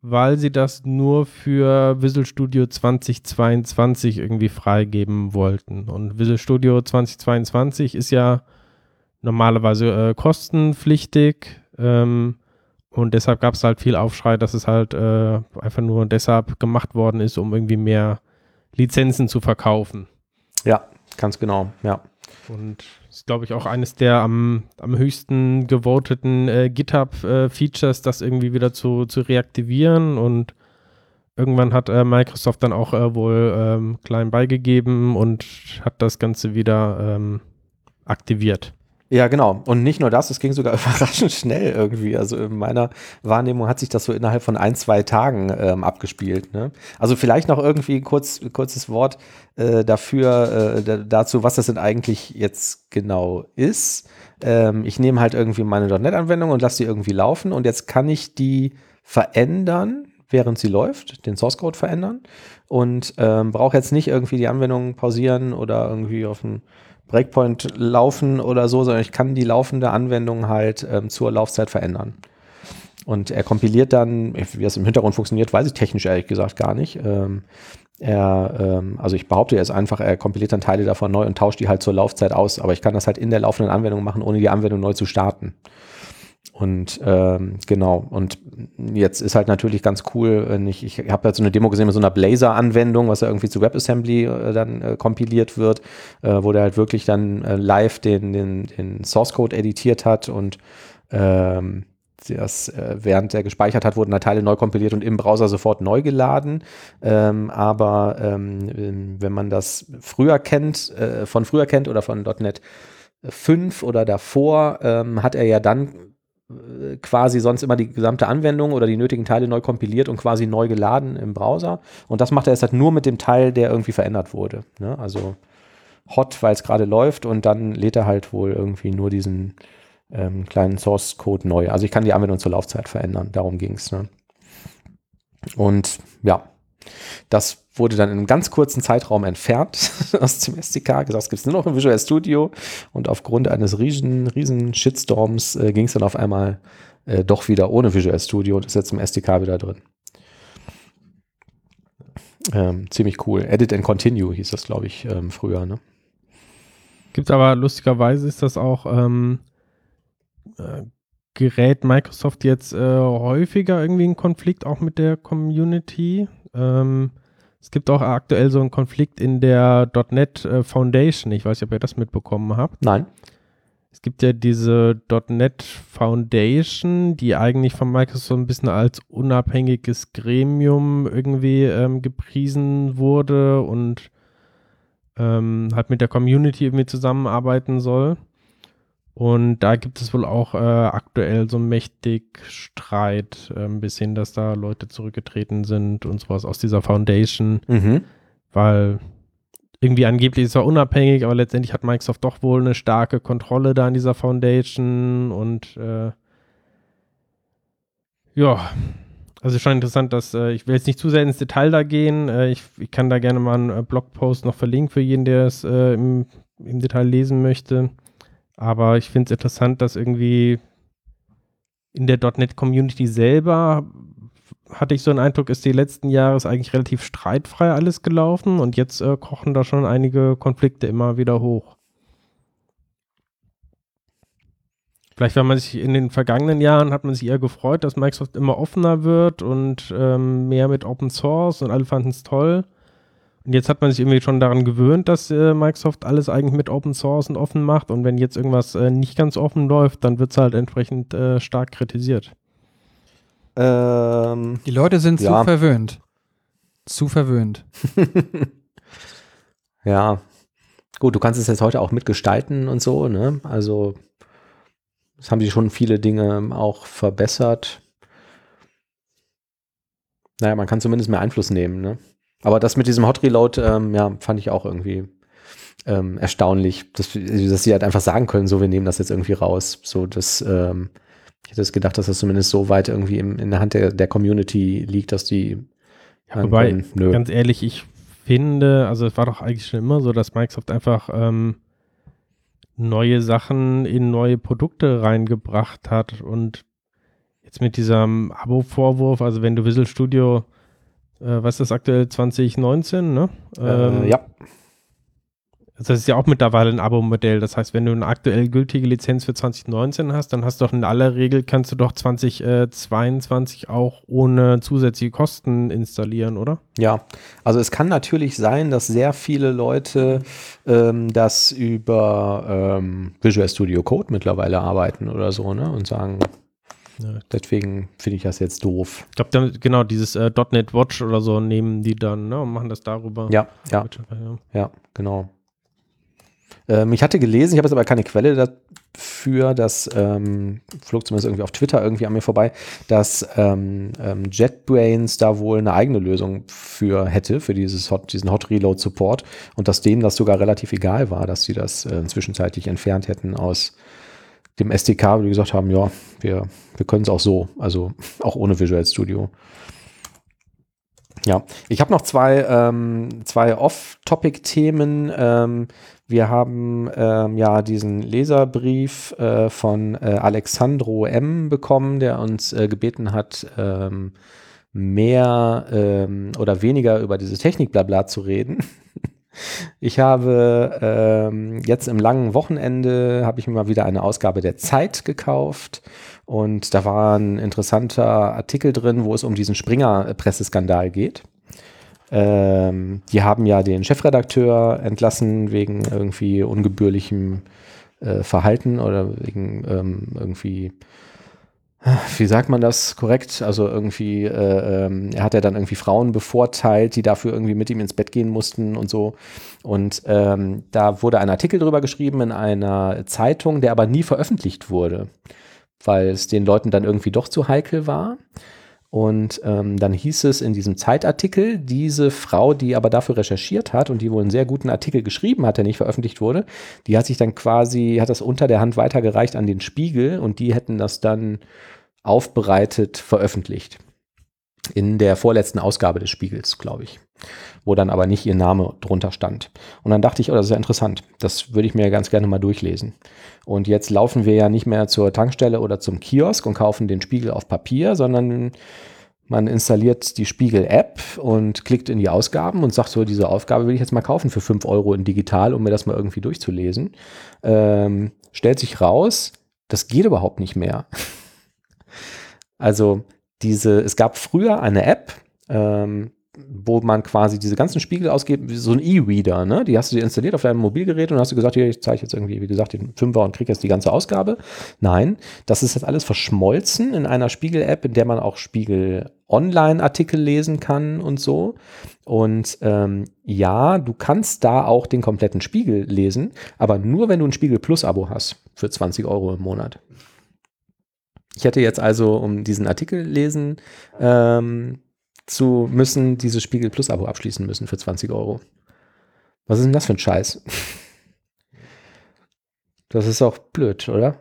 weil sie das nur für Visual Studio 2022 irgendwie freigeben wollten. Und Visual Studio 2022 ist ja normalerweise äh, kostenpflichtig. Ähm, und deshalb gab es halt viel Aufschrei, dass es halt äh, einfach nur deshalb gemacht worden ist, um irgendwie mehr Lizenzen zu verkaufen. Ja, ganz genau, ja. Und ist, glaube ich, auch eines der am, am höchsten gevoteten äh, GitHub-Features, das irgendwie wieder zu, zu reaktivieren. Und irgendwann hat äh, Microsoft dann auch äh, wohl ähm, klein beigegeben und hat das Ganze wieder ähm, aktiviert. Ja, genau. Und nicht nur das, es ging sogar [laughs] überraschend schnell irgendwie. Also in meiner Wahrnehmung hat sich das so innerhalb von ein, zwei Tagen ähm, abgespielt. Ne? Also vielleicht noch irgendwie ein kurz, kurzes Wort äh, dafür, äh, dazu, was das denn eigentlich jetzt genau ist. Ähm, ich nehme halt irgendwie meine .NET-Anwendung und lasse die irgendwie laufen und jetzt kann ich die verändern, während sie läuft, den Source Code verändern und ähm, brauche jetzt nicht irgendwie die Anwendung pausieren oder irgendwie auf ein Breakpoint laufen oder so, sondern ich kann die laufende Anwendung halt ähm, zur Laufzeit verändern. Und er kompiliert dann, wie das im Hintergrund funktioniert, weiß ich technisch ehrlich gesagt gar nicht. Ähm, er, ähm, also ich behaupte jetzt einfach, er kompiliert dann Teile davon neu und tauscht die halt zur Laufzeit aus. Aber ich kann das halt in der laufenden Anwendung machen, ohne die Anwendung neu zu starten. Und ähm, genau, und jetzt ist halt natürlich ganz cool, wenn ich, ich habe halt so eine Demo gesehen mit so einer Blazor-Anwendung, was ja irgendwie zu WebAssembly äh, dann äh, kompiliert wird, äh, wo der halt wirklich dann äh, live den, den, den Source-Code editiert hat und ähm, das, äh, während er gespeichert hat, wurden da Teile neu kompiliert und im Browser sofort neu geladen. Ähm, aber ähm, wenn man das früher kennt, äh, von früher kennt oder von .NET 5 oder davor, ähm, hat er ja dann quasi sonst immer die gesamte Anwendung oder die nötigen Teile neu kompiliert und quasi neu geladen im Browser. Und das macht er jetzt halt nur mit dem Teil, der irgendwie verändert wurde. Ne? Also hot, weil es gerade läuft und dann lädt er halt wohl irgendwie nur diesen ähm, kleinen Source Code neu. Also ich kann die Anwendung zur Laufzeit verändern. Darum ging es. Ne? Und ja, das wurde dann in einem ganz kurzen Zeitraum entfernt [laughs] aus dem SDK, gesagt, es gibt es nur noch im Visual Studio und aufgrund eines riesen, riesen Shitstorms äh, ging es dann auf einmal äh, doch wieder ohne Visual Studio und ist jetzt im SDK wieder drin. Ähm, ziemlich cool. Edit and Continue hieß das, glaube ich, ähm, früher. Ne? Gibt aber lustigerweise ist das auch ähm, äh, gerät Microsoft jetzt äh, häufiger irgendwie in Konflikt auch mit der Community. Ähm, es gibt auch aktuell so einen Konflikt in der .NET äh, Foundation. Ich weiß nicht, ob ihr das mitbekommen habt. Nein. Es gibt ja diese .NET Foundation, die eigentlich von Microsoft so ein bisschen als unabhängiges Gremium irgendwie ähm, gepriesen wurde und ähm, halt mit der Community irgendwie zusammenarbeiten soll. Und da gibt es wohl auch äh, aktuell so mächtig Streit, äh, ein bisschen, dass da Leute zurückgetreten sind und sowas aus dieser Foundation, Mhm. weil irgendwie angeblich ist es zwar unabhängig, aber letztendlich hat Microsoft doch wohl eine starke Kontrolle da in dieser Foundation und äh, ja, also schon interessant, dass äh, ich will jetzt nicht zu sehr ins Detail da gehen. Äh, ich, ich kann da gerne mal einen äh, Blogpost noch verlinken für jeden, der es äh, im, im Detail lesen möchte. Aber ich finde es interessant, dass irgendwie in der .NET-Community selber hatte ich so einen Eindruck, ist die letzten Jahre ist eigentlich relativ streitfrei alles gelaufen und jetzt äh, kochen da schon einige Konflikte immer wieder hoch. Vielleicht, weil man sich in den vergangenen Jahren hat man sich eher gefreut, dass Microsoft immer offener wird und ähm, mehr mit Open Source und alle fanden es toll. Und jetzt hat man sich irgendwie schon daran gewöhnt, dass äh, Microsoft alles eigentlich mit Open Source und offen macht. Und wenn jetzt irgendwas äh, nicht ganz offen läuft, dann wird es halt entsprechend äh, stark kritisiert. Ähm, Die Leute sind Ja. zu verwöhnt. Zu verwöhnt. [laughs] ja. Gut, du kannst es jetzt heute auch mitgestalten und so, ne? Also, es haben sich schon viele Dinge auch verbessert. Naja, man kann zumindest mehr Einfluss nehmen, ne? Aber das mit diesem Hot Reload, ähm, ja, fand ich auch irgendwie ähm, erstaunlich, dass, dass sie halt einfach sagen können, so, wir nehmen das jetzt irgendwie raus. So, das, ähm, ich hätte es gedacht, dass das zumindest so weit irgendwie im, in der Hand der, der Community liegt, dass die sagen Wobei, können, nö. ganz ehrlich, ich finde, also es war doch eigentlich schon immer so, dass Microsoft einfach ähm, neue Sachen in neue Produkte reingebracht hat und jetzt mit diesem Abo-Vorwurf, also wenn du Visual Studio, äh, was ist das aktuell, 2019, ne? Ähm, Äh, ja. Das ist ja auch mittlerweile ein Abo-Modell. Das heißt, wenn du eine aktuell gültige Lizenz für 2019 hast, dann hast du doch in aller Regel, kannst du doch 2022 auch ohne zusätzliche Kosten installieren, oder? Ja, also es kann natürlich sein, dass sehr viele Leute ähm, das über ähm, Visual Studio Code mittlerweile arbeiten oder so, ne? Und sagen, Ja. deswegen finde ich das jetzt doof. Ich glaube, genau, dieses äh, .NET Watch oder so nehmen die dann ne, und machen das darüber. Ja, ja, ja. ja, genau. Ähm, ich hatte gelesen, ich habe jetzt aber keine Quelle dafür, dass ähm, flog zumindest irgendwie auf Twitter irgendwie an mir vorbei, dass ähm, ähm, JetBrains da wohl eine eigene Lösung für hätte, für dieses Hot, diesen Hot Reload Support und dass denen das sogar relativ egal war, dass sie das äh, zwischenzeitlich entfernt hätten aus dem SDK, die gesagt haben, ja, wir, wir können es auch so, also [laughs] auch ohne Visual Studio. Ja, ich habe noch zwei, ähm, zwei Off-Topic-Themen. Ähm, wir haben ähm, ja diesen Leserbrief äh, von äh, Alexandro M. bekommen, der uns äh, gebeten hat, ähm, mehr ähm, oder weniger über dieses Technikblabla zu reden. [laughs] Ich habe ähm, jetzt im langen Wochenende habe ich mir mal wieder eine Ausgabe der Zeit gekauft und da war ein interessanter Artikel drin, wo es um diesen Springer-Presseskandal geht. Ähm, die haben ja den Chefredakteur entlassen wegen irgendwie ungebührlichem äh, Verhalten oder wegen ähm, irgendwie wie sagt man das korrekt? Also irgendwie, äh, ähm, er hat ja dann irgendwie Frauen bevorteilt, die dafür irgendwie mit ihm ins Bett gehen mussten und so. Und ähm, da wurde ein Artikel drüber geschrieben in einer Zeitung, der aber nie veröffentlicht wurde, weil es den Leuten dann irgendwie doch zu heikel war. Und ähm, dann hieß es in diesem Zeitartikel, diese Frau, die aber dafür recherchiert hat und die wohl einen sehr guten Artikel geschrieben hat, der nicht veröffentlicht wurde, die hat sich dann quasi, hat das unter der Hand weitergereicht an den Spiegel und die hätten das dann aufbereitet veröffentlicht. In der vorletzten Ausgabe des Spiegels, glaube ich. Wo dann aber nicht ihr Name drunter stand. Und dann dachte ich, oh, das ist ja interessant. Das würde ich mir ganz gerne mal durchlesen. Und jetzt laufen wir ja nicht mehr zur Tankstelle oder zum Kiosk und kaufen den Spiegel auf Papier, sondern man installiert die Spiegel-App und klickt in die Ausgaben und sagt so, diese Aufgabe will ich jetzt mal kaufen für 5 Euro in digital, um mir das mal irgendwie durchzulesen. Ähm, stellt sich raus, das geht überhaupt nicht mehr. Also diese, es gab früher eine App, ähm, wo man quasi diese ganzen Spiegel ausgibt, wie so ein E-Reader, ne? Die hast du dir installiert auf deinem Mobilgerät und hast du gesagt, hier, ich zeige jetzt irgendwie, wie gesagt, den Fünfer und krieg jetzt die ganze Ausgabe. Nein, das ist jetzt alles verschmolzen in einer Spiegel-App, in der man auch Spiegel-Online-Artikel lesen kann und so. Und ähm, ja, du kannst da auch den kompletten Spiegel lesen, aber nur wenn du ein Spiegel Plus-Abo hast für 20 Euro im Monat. Ich hätte jetzt also, um diesen Artikel lesen ähm, zu müssen, dieses Spiegel Plus Abo abschließen müssen für 20 Euro. Was ist denn das für ein Scheiß? Das ist auch blöd, oder?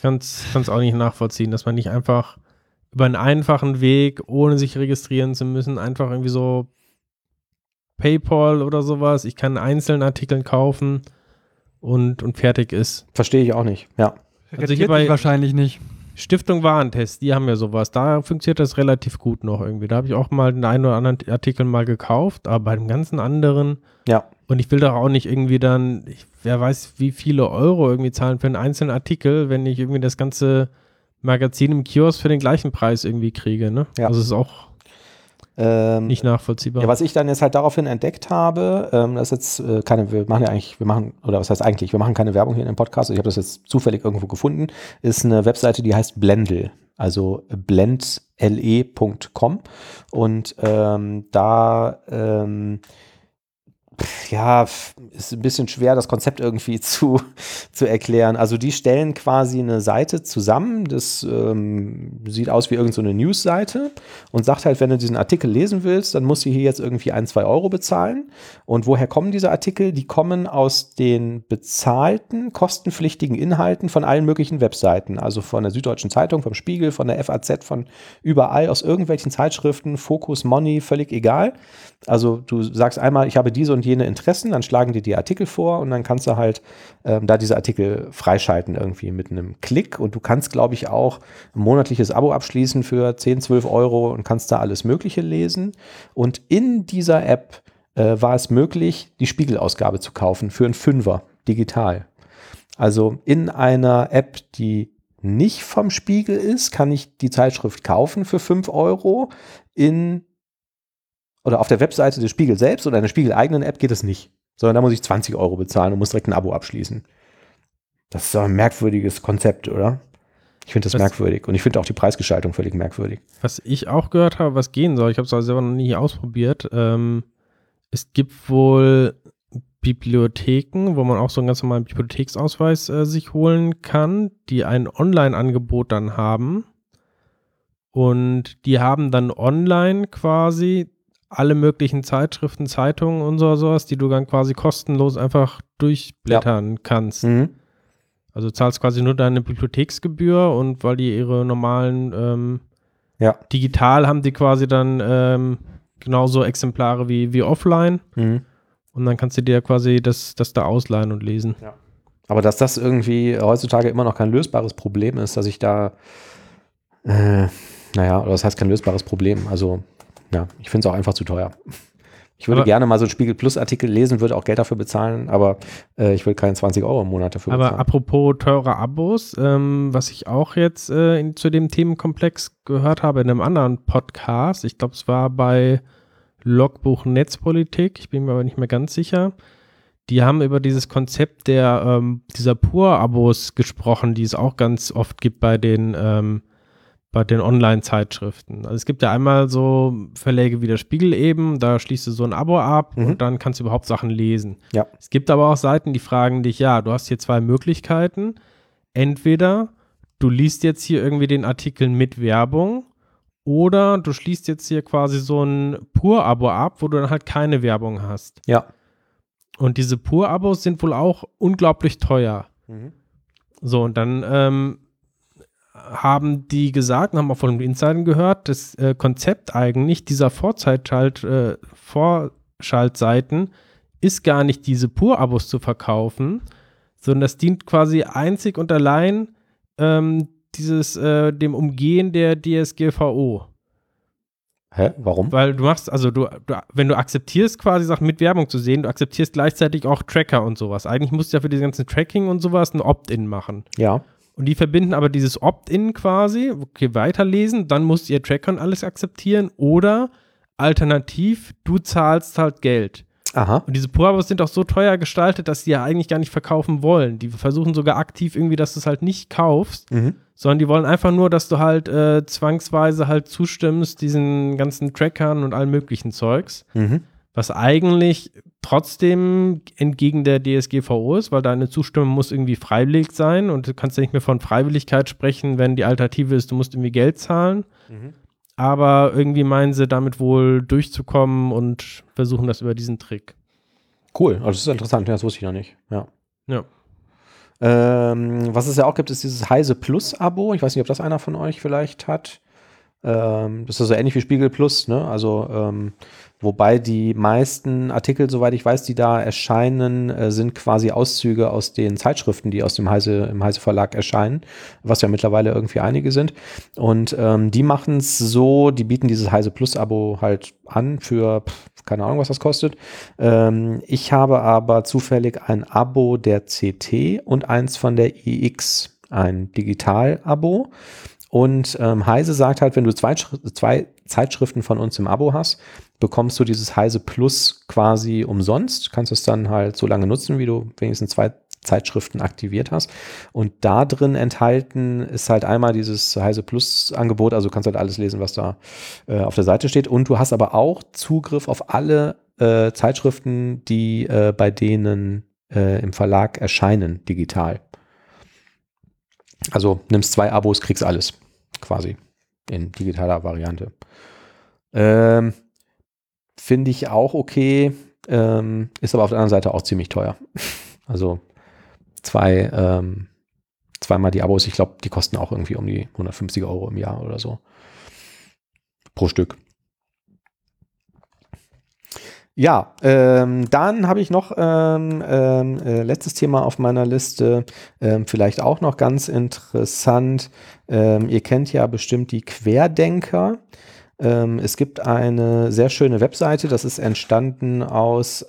kann es auch nicht nachvollziehen, dass man nicht einfach über einen einfachen Weg, ohne sich registrieren zu müssen, einfach irgendwie so PayPal oder sowas, ich kann einzelnen Artikeln kaufen und, und fertig ist. Verstehe ich auch nicht. Ja. Also Rentiert hier bei- sich wahrscheinlich nicht. Stiftung Warentest, die haben ja sowas. Da funktioniert das relativ gut noch irgendwie. Da habe ich auch mal den einen oder anderen Artikel mal gekauft, aber bei dem ganzen anderen Ja. und ich will doch auch nicht irgendwie dann, ich, wer weiß, wie viele Euro irgendwie zahlen für einen einzelnen Artikel, wenn ich irgendwie das ganze Magazin im Kiosk für den gleichen Preis irgendwie kriege. Ne? Ja. Also es ist auch Ähm, nicht nachvollziehbar. Ja, was ich dann jetzt halt daraufhin entdeckt habe, ähm, das ist jetzt äh, keine, wir machen ja eigentlich, wir machen, oder was heißt eigentlich, wir machen keine Werbung hier in dem Podcast, ich habe das jetzt zufällig irgendwo gefunden, ist eine Webseite, die heißt Blendle, also blendle.com und ähm, da ähm, ja, ist ein bisschen schwer, das Konzept irgendwie [laughs] zu, zu erklären. Also die stellen quasi eine Seite zusammen, das ähm, sieht aus wie irgendeine so News-Seite und sagt halt, wenn du diesen Artikel lesen willst, dann musst du hier jetzt irgendwie ein, zwei Euro bezahlen. Und woher kommen diese Artikel? Die kommen aus den bezahlten, kostenpflichtigen Inhalten von allen möglichen Webseiten. Also von der Süddeutschen Zeitung, vom Spiegel, von der FAZ, von überall, aus irgendwelchen Zeitschriften, Focus, Money, völlig egal. Also du sagst einmal, ich habe diese und jene Interessen, dann schlagen dir die Artikel vor und dann kannst du halt ähm, da diese Artikel freischalten irgendwie mit einem Klick. Und du kannst, glaube ich, auch ein monatliches Abo abschließen für 10, 12 Euro und kannst da alles Mögliche lesen. Und in dieser App äh, war es möglich, die Spiegelausgabe zu kaufen für einen Fünfer digital. Also in einer App, die nicht vom Spiegel ist, kann ich die Zeitschrift kaufen für 5 Euro. In oder auf der Webseite des Spiegel selbst oder einer Spiegel-eigenen App geht es nicht. Sondern da muss ich 20 Euro bezahlen und muss direkt ein Abo abschließen. Das ist doch ein merkwürdiges Konzept, oder? Ich finde das Was- merkwürdig. Und ich finde auch die Preisgestaltung völlig merkwürdig. Was ich auch gehört habe, was gehen soll, ich habe es aber selber noch nie ausprobiert, ähm, es gibt wohl Bibliotheken, wo man auch so einen ganz normalen Bibliotheksausweis äh, sich holen kann, die ein Online-Angebot dann haben. Und die haben dann online quasi alle möglichen Zeitschriften, Zeitungen und so sowas, die du dann quasi kostenlos einfach durchblättern kannst. Mhm. Also du zahlst quasi nur deine Bibliotheksgebühr und weil die ihre normalen ähm, Ja. digital haben die quasi dann ähm, genauso Exemplare wie, wie offline Mhm. und dann kannst du dir quasi das, das da ausleihen und lesen. Aber dass das irgendwie heutzutage immer noch kein lösbares Problem ist, dass ich da, äh, naja, oder das heißt kein lösbares Problem. Also, ja, ich finde es auch einfach zu teuer. Ich würde Aber- gerne mal so einen Spiegel Plus Artikel lesen, würde auch Geld dafür bezahlen, aber äh, ich will keine 20 Euro im Monat dafür Aber bezahlen. apropos teure Abos, ähm, was ich auch jetzt äh, in, zu dem Themenkomplex gehört habe in einem anderen Podcast, ich glaube, es war bei Logbuch Netzpolitik, ich bin mir aber nicht mehr ganz sicher. Die haben über dieses Konzept der ähm, dieser Pur-Abos gesprochen, die es auch ganz oft gibt bei den ähm, bei den Online-Zeitschriften. Also es gibt ja einmal so Verläge wie der Spiegel eben, da schließt du so ein Abo ab Mhm. und dann kannst du überhaupt Sachen lesen. Ja. Es gibt aber auch Seiten, die fragen dich, ja, du hast hier zwei Möglichkeiten. Entweder du liest jetzt hier irgendwie den Artikel mit Werbung oder du schließt jetzt hier quasi so ein Pur-Abo ab, wo du dann halt keine Werbung hast. ja. Und diese Pur-Abos sind wohl auch unglaublich teuer. Mhm. So, und dann ähm, haben die gesagt, und haben auch von den Insidern gehört, das äh, Konzept eigentlich dieser Vorzeitschalt, äh, Vorschaltseiten ist gar nicht diese Pur-Abos zu verkaufen, sondern das dient quasi einzig und allein ähm, dieses, äh, dem Umgehen der DSGVO. Hä? Warum? Weil du machst, also du, du, wenn du akzeptierst, quasi Sachen mit Werbung zu sehen, du akzeptierst gleichzeitig auch Tracker und sowas. Eigentlich musst du ja für diese ganzen Tracking und sowas ein Opt-in machen. Ja. Und die verbinden aber dieses Opt-in quasi, okay, weiterlesen, dann musst ihr Tracker und alles akzeptieren oder alternativ, du zahlst halt Geld. Aha. Und diese Pro-Abos sind auch so teuer gestaltet, dass die ja eigentlich gar nicht verkaufen wollen. Die versuchen sogar aktiv irgendwie, dass du es halt nicht kaufst, Mhm. sondern die wollen einfach nur, dass du halt äh, zwangsweise halt zustimmst diesen ganzen Trackern und allem möglichen Zeugs. Mhm. Was eigentlich trotzdem entgegen der DSGVO ist, weil deine Zustimmung muss irgendwie freiwillig sein und du kannst ja nicht mehr von Freiwilligkeit sprechen, wenn die Alternative ist, du musst irgendwie Geld zahlen. Mhm. Aber irgendwie meinen sie damit wohl durchzukommen und versuchen das über diesen Trick. Cool. Also das ist interessant. Ja, das wusste ich noch nicht. Ja. Ja. Ähm, was es ja auch gibt, ist dieses Heise Plus Abo. Ich weiß nicht, ob das einer von euch vielleicht hat. Ähm, das ist so ähnlich wie Spiegel Plus, ne? Also, ähm, wobei die meisten Artikel, soweit ich weiß, die da erscheinen, äh, sind quasi Auszüge aus den Zeitschriften, die aus dem Heise, im Heise Verlag erscheinen, was ja mittlerweile irgendwie einige sind. Und ähm, die machen es so, die bieten dieses Heise Plus Abo halt an für, pff, keine Ahnung, was das kostet. Ähm, ich habe aber zufällig ein Abo der CT und eins von der IX, ein Digital-Abo. Und ähm, Heise sagt halt, wenn du zwei, zwei Zeitschriften von uns im Abo hast, bekommst du dieses Heise Plus quasi umsonst. Kannst es dann halt so lange nutzen, wie du wenigstens zwei Zeitschriften aktiviert hast. Und da drin enthalten ist halt einmal dieses Heise Plus Angebot, also du kannst halt alles lesen, was da äh, auf der Seite steht. Und du hast aber auch Zugriff auf alle äh, Zeitschriften, die äh, bei denen äh, im Verlag erscheinen, digital. Also nimmst zwei Abos, kriegst alles quasi in digitaler Variante. Ähm, Finde ich auch okay, ähm, ist aber auf der anderen Seite auch ziemlich teuer. [laughs] Also zwei, ähm, zweimal die Abos, ich glaube, die kosten auch irgendwie um die 150 Euro im Jahr oder so. Pro Stück. Ja, ähm, dann habe ich noch ähm, ähm, äh, letztes Thema auf meiner Liste, ähm, vielleicht auch noch ganz interessant. Ähm, ihr kennt ja bestimmt die Querdenker. Ähm, es gibt eine sehr schöne Webseite, das ist entstanden aus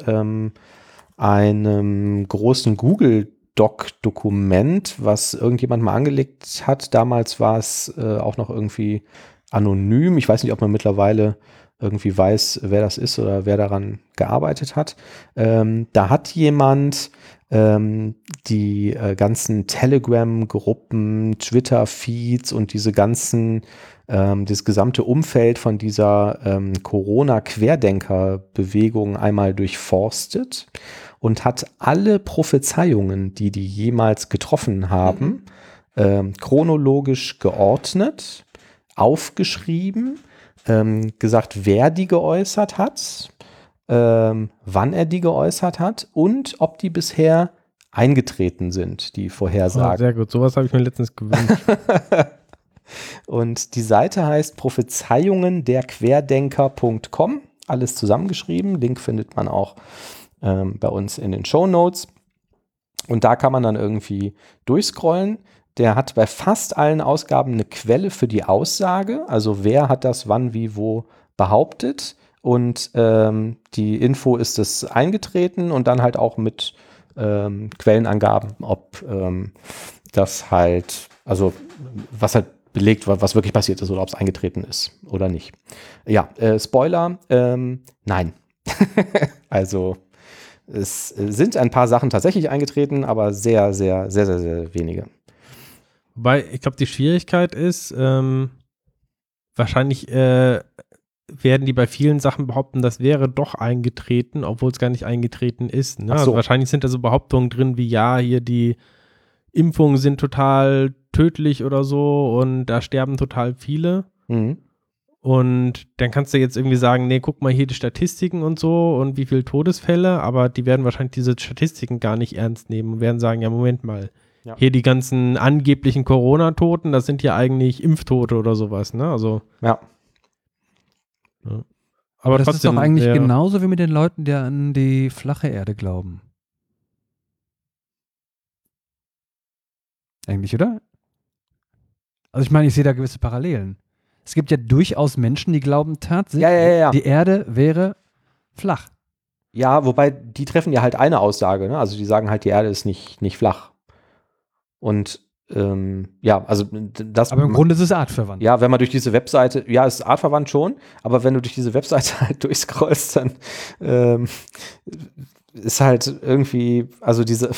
einem großen Google-Doc-Dokument, was irgendjemand mal angelegt hat. Damals war es äh, auch noch irgendwie anonym. Ich weiß nicht, ob man mittlerweile irgendwie weiß, wer das ist oder wer daran gearbeitet hat. Ähm, da hat jemand ähm, die äh, ganzen Telegram-Gruppen, Twitter-Feeds und diese ganzen, ähm, das gesamte Umfeld von dieser ähm, Corona-Querdenker-Bewegung einmal durchforstet und hat alle Prophezeiungen, die die jemals getroffen haben, ähm, chronologisch geordnet, aufgeschrieben, ähm, gesagt, wer die geäußert hat, ähm, wann er die geäußert hat und ob die bisher eingetreten sind, die Oh, Vorhersagen. sehr gut, sowas habe ich mir letztens gewünscht. [laughs] Und die Seite heißt prophezeiungen-der-querdenker.com. Alles zusammengeschrieben. Link findet man auch ähm, bei uns in den Show Notes. Und da kann man dann irgendwie durchscrollen. Der hat bei fast allen Ausgaben eine Quelle für die Aussage. Also wer hat das wann, wie, wo behauptet. Und ähm, die Info ist es eingetreten und dann halt auch mit ähm, Quellenangaben, ob ähm, das halt, also was halt belegt, wa- was wirklich passiert ist oder ob es eingetreten ist oder nicht. Ja, äh, Spoiler, ähm, nein. [laughs] also es äh, sind ein paar Sachen tatsächlich eingetreten, aber sehr, sehr, sehr, sehr, sehr wenige. Wobei, ich glaube, die Schwierigkeit ist, ähm, wahrscheinlich äh, werden die bei vielen Sachen behaupten, das wäre doch eingetreten, obwohl es gar nicht eingetreten ist. Ne? So. also wahrscheinlich sind da so Behauptungen drin wie, ja, hier die Impfungen sind total tödlich oder so und da sterben total viele. Mhm. Und dann kannst du jetzt irgendwie sagen, nee, guck mal hier die Statistiken und so und wie viele Todesfälle, aber die werden wahrscheinlich diese Statistiken gar nicht ernst nehmen und werden sagen, ja, Moment mal, Ja. hier die ganzen angeblichen Corona-Toten, das sind ja eigentlich Impftote oder sowas, ne? Also, Ja. aber das trotzdem. ist doch eigentlich ja, genauso wie mit den Leuten, die an die flache Erde glauben. Eigentlich, oder? Also ich meine, ich sehe da gewisse Parallelen. Es gibt ja durchaus Menschen, die glauben tatsächlich, Ja, ja, ja, ja. die Erde wäre flach. Ja, wobei die treffen ja halt eine Aussage, ne? Also die sagen halt, die Erde ist nicht, nicht flach. Und ähm, ja, also das. Aber im Grunde ist es artverwandt. Ja, wenn man durch diese Webseite, ja, ist artverwandt schon, aber wenn du durch diese Webseite [laughs] halt durchscrollst, dann ähm, ist halt irgendwie, also diese,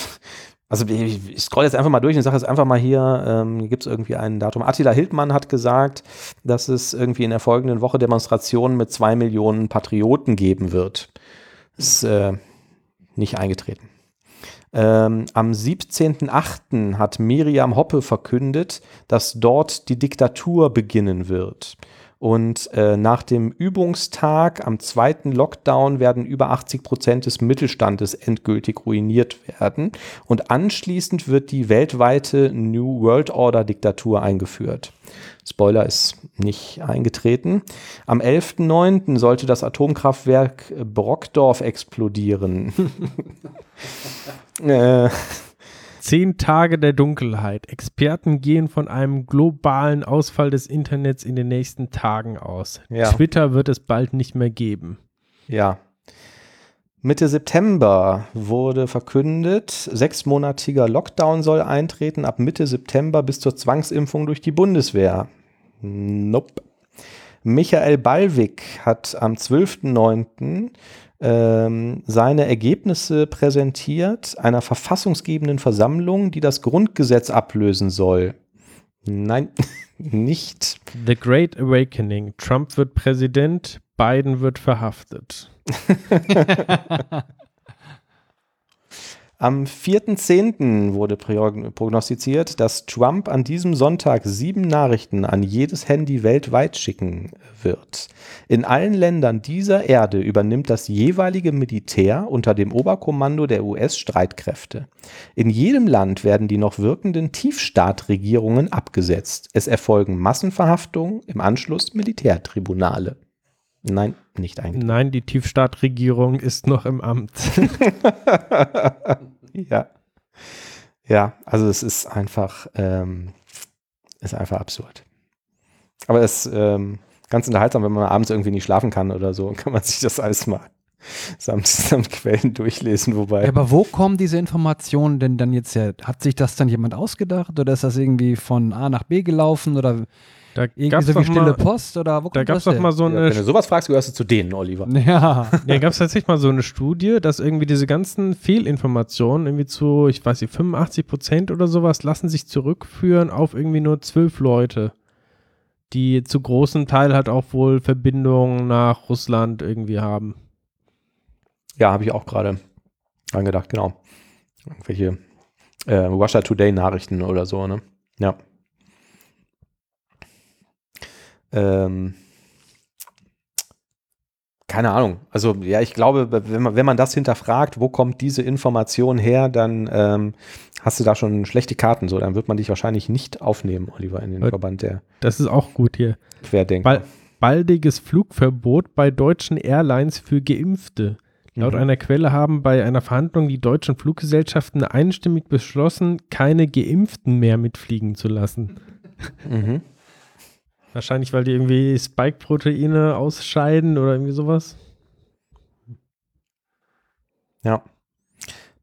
also ich, ich scroll jetzt einfach mal durch und sage jetzt einfach mal hier, ähm, hier gibt es irgendwie ein Datum. Attila Hildmann hat gesagt, dass es irgendwie in der folgenden Woche Demonstrationen mit zwei Millionen Patrioten geben wird. Ist äh, nicht eingetreten. Ähm, am 17.08. hat Miriam Hoppe verkündet, dass dort die Diktatur beginnen wird. Und äh, nach dem Übungstag am zweiten Lockdown werden über 80 Prozent des Mittelstandes endgültig ruiniert werden. Und anschließend wird die weltweite New World Order Diktatur eingeführt. Spoiler ist nicht eingetreten. Am 11.09. sollte das Atomkraftwerk Brockdorf explodieren. [laughs] äh, Zehn Tage der Dunkelheit. Experten gehen von einem globalen Ausfall des Internets in den nächsten Tagen aus. Ja. Twitter wird es bald nicht mehr geben. Ja. Mitte September wurde verkündet, sechsmonatiger Lockdown soll eintreten ab Mitte September bis zur Zwangsimpfung durch die Bundeswehr. Nope. Michael Ballwig hat am 12.09. Ähm, seine Ergebnisse präsentiert einer verfassungsgebenden Versammlung, die das Grundgesetz ablösen soll. Nein, [laughs] nicht. The Great Awakening. Trump wird Präsident, Biden wird verhaftet. [laughs] [laughs] Am 4.10. wurde prog- prognostiziert, dass Trump an diesem Sonntag sieben Nachrichten an jedes Handy weltweit schicken wird. In allen Ländern dieser Erde übernimmt das jeweilige Militär unter dem Oberkommando der US-Streitkräfte. In jedem Land werden die noch wirkenden Tiefstaatregierungen abgesetzt. Es erfolgen Massenverhaftungen, im Anschluss Militärtribunale. Nein, nicht eigentlich. Nein, die Tiefstaatregierung ist noch im Amt. [laughs] Ja. Ja, also es ist einfach, ähm, ist einfach absurd. Aber es ähm, ganz unterhaltsam, wenn man abends irgendwie nicht schlafen kann oder so, [laughs] kann man sich das alles mal samt, samt Quellen durchlesen, wobei. Ja, aber wo kommen diese Informationen denn dann jetzt her? Hat sich das dann jemand ausgedacht oder ist das irgendwie von A nach B gelaufen oder Da irgendwie gab's so wie stille mal, Post oder wo da kommt gab das es doch mal so Ja, eine wenn du sowas fragst, gehörst du zu denen, Oliver. [laughs] Ja, Ja, gab es tatsächlich mal so eine Studie, dass irgendwie diese ganzen Fehlinformationen irgendwie zu, ich weiß nicht, 85 Prozent oder sowas lassen sich zurückführen auf irgendwie nur zwölf Leute, die zu großem Teil halt auch wohl Verbindungen nach Russland irgendwie haben. Ja, habe ich auch gerade dran gedacht, genau. Irgendwelche äh, Russia Today Nachrichten oder so, ne? Ja. Ähm, keine Ahnung. Also, ja, ich glaube, wenn man, wenn man das hinterfragt, wo kommt diese Information her, dann ähm, hast du da schon schlechte Karten. So, dann wird man dich wahrscheinlich nicht aufnehmen, Oliver, in den Äh, Verband der Das ist auch gut hier. Querdenker. Bal baldiges Flugverbot bei deutschen Airlines für Geimpfte. Laut Mhm. einer Quelle haben bei einer Verhandlung die deutschen Fluggesellschaften einstimmig beschlossen, keine Geimpften mehr mitfliegen zu lassen. Mhm. Wahrscheinlich, weil die irgendwie Spike-Proteine ausscheiden oder irgendwie sowas. Ja.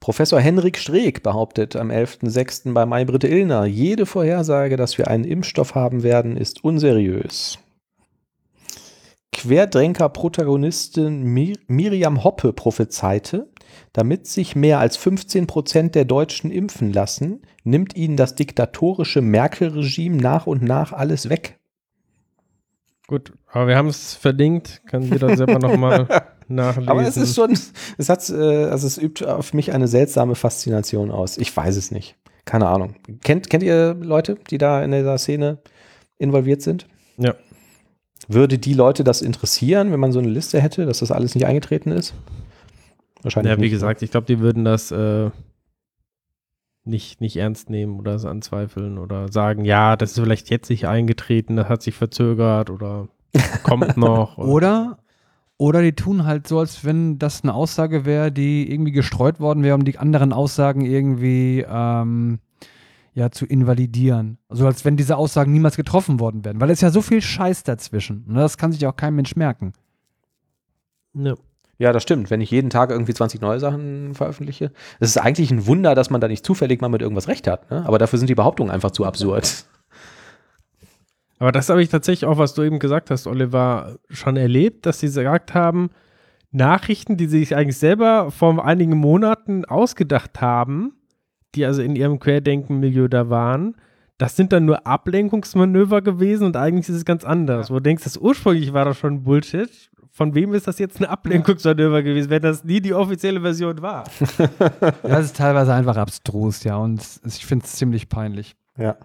Professor Henrik Streeck behauptet am 11.06. bei May-Britte Illner, jede Vorhersage, dass wir einen Impfstoff haben werden, ist unseriös. Querdränker-Protagonistin Mir Miriam Hoppe prophezeite, damit sich mehr als 15 Prozent der Deutschen impfen lassen, nimmt ihnen das diktatorische Merkel-Regime nach und nach alles weg. Gut, aber wir haben es verlinkt. Kann jeder selber nochmal [laughs] nachlesen. Aber es ist schon, es hat, äh, also es übt auf mich eine seltsame Faszination aus. Ich weiß es nicht. Keine Ahnung. Kennt, kennt ihr Leute, die da in dieser Szene involviert sind? Ja. Würde die Leute das interessieren, wenn man so eine Liste hätte, dass das alles nicht eingetreten ist? Wahrscheinlich Ja, wie nicht. gesagt, ich glaube, die würden das äh, nicht, nicht ernst nehmen oder es anzweifeln oder sagen, ja, das ist vielleicht jetzt nicht eingetreten, das hat sich verzögert oder [laughs] kommt noch. oder oder die tun halt so, als wenn das eine Aussage wäre, die irgendwie gestreut worden wäre, um die anderen Aussagen irgendwie ähm, ja, zu invalidieren. Also als wenn diese Aussagen niemals getroffen worden wären. Weil es ist ja so viel Scheiß dazwischen. Und das kann sich auch kein Mensch merken. Ja. Ja, das stimmt. Wenn ich jeden Tag irgendwie 20 neue Sachen veröffentliche, es ist eigentlich ein Wunder, dass man da nicht zufällig mal mit irgendwas recht hat. Ne? Aber dafür sind die Behauptungen einfach zu absurd. [laughs] Aber das habe ich tatsächlich auch, was du eben gesagt hast, Oliver, schon erlebt, dass sie gesagt haben, Nachrichten, die sie sich eigentlich selber vor einigen Monaten ausgedacht haben, die also in ihrem Querdenken-Milieu da waren, das sind dann nur Ablenkungsmanöver gewesen und eigentlich ist es ganz anders. Wo du denkst, das ursprünglich war das schon Bullshit. Von wem ist das jetzt ein Ablenkungsmanöver gewesen, wenn das nie die offizielle Version war? [laughs] Das ist teilweise einfach abstrus, ja. Und ich finde es ziemlich peinlich. Ja.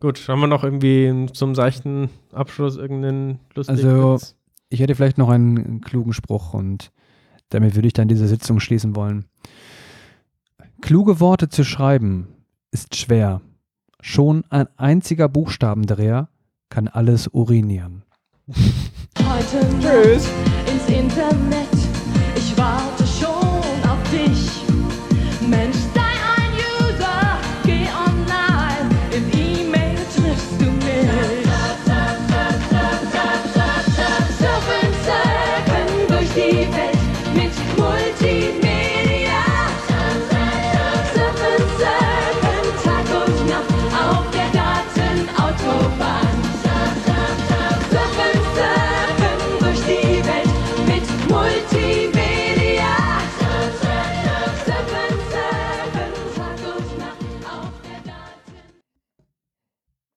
Gut, haben wir noch irgendwie zum seichten Abschluss irgendeinen lustigen Also- Witz? Ich hätte vielleicht noch einen klugen Spruch und damit würde ich dann diese Sitzung schließen wollen. Kluge Worte zu schreiben ist schwer. Schon ein einziger Buchstabendreher kann alles urinieren. Heute Tschüss. ins Internet, ich warte schon auf dich.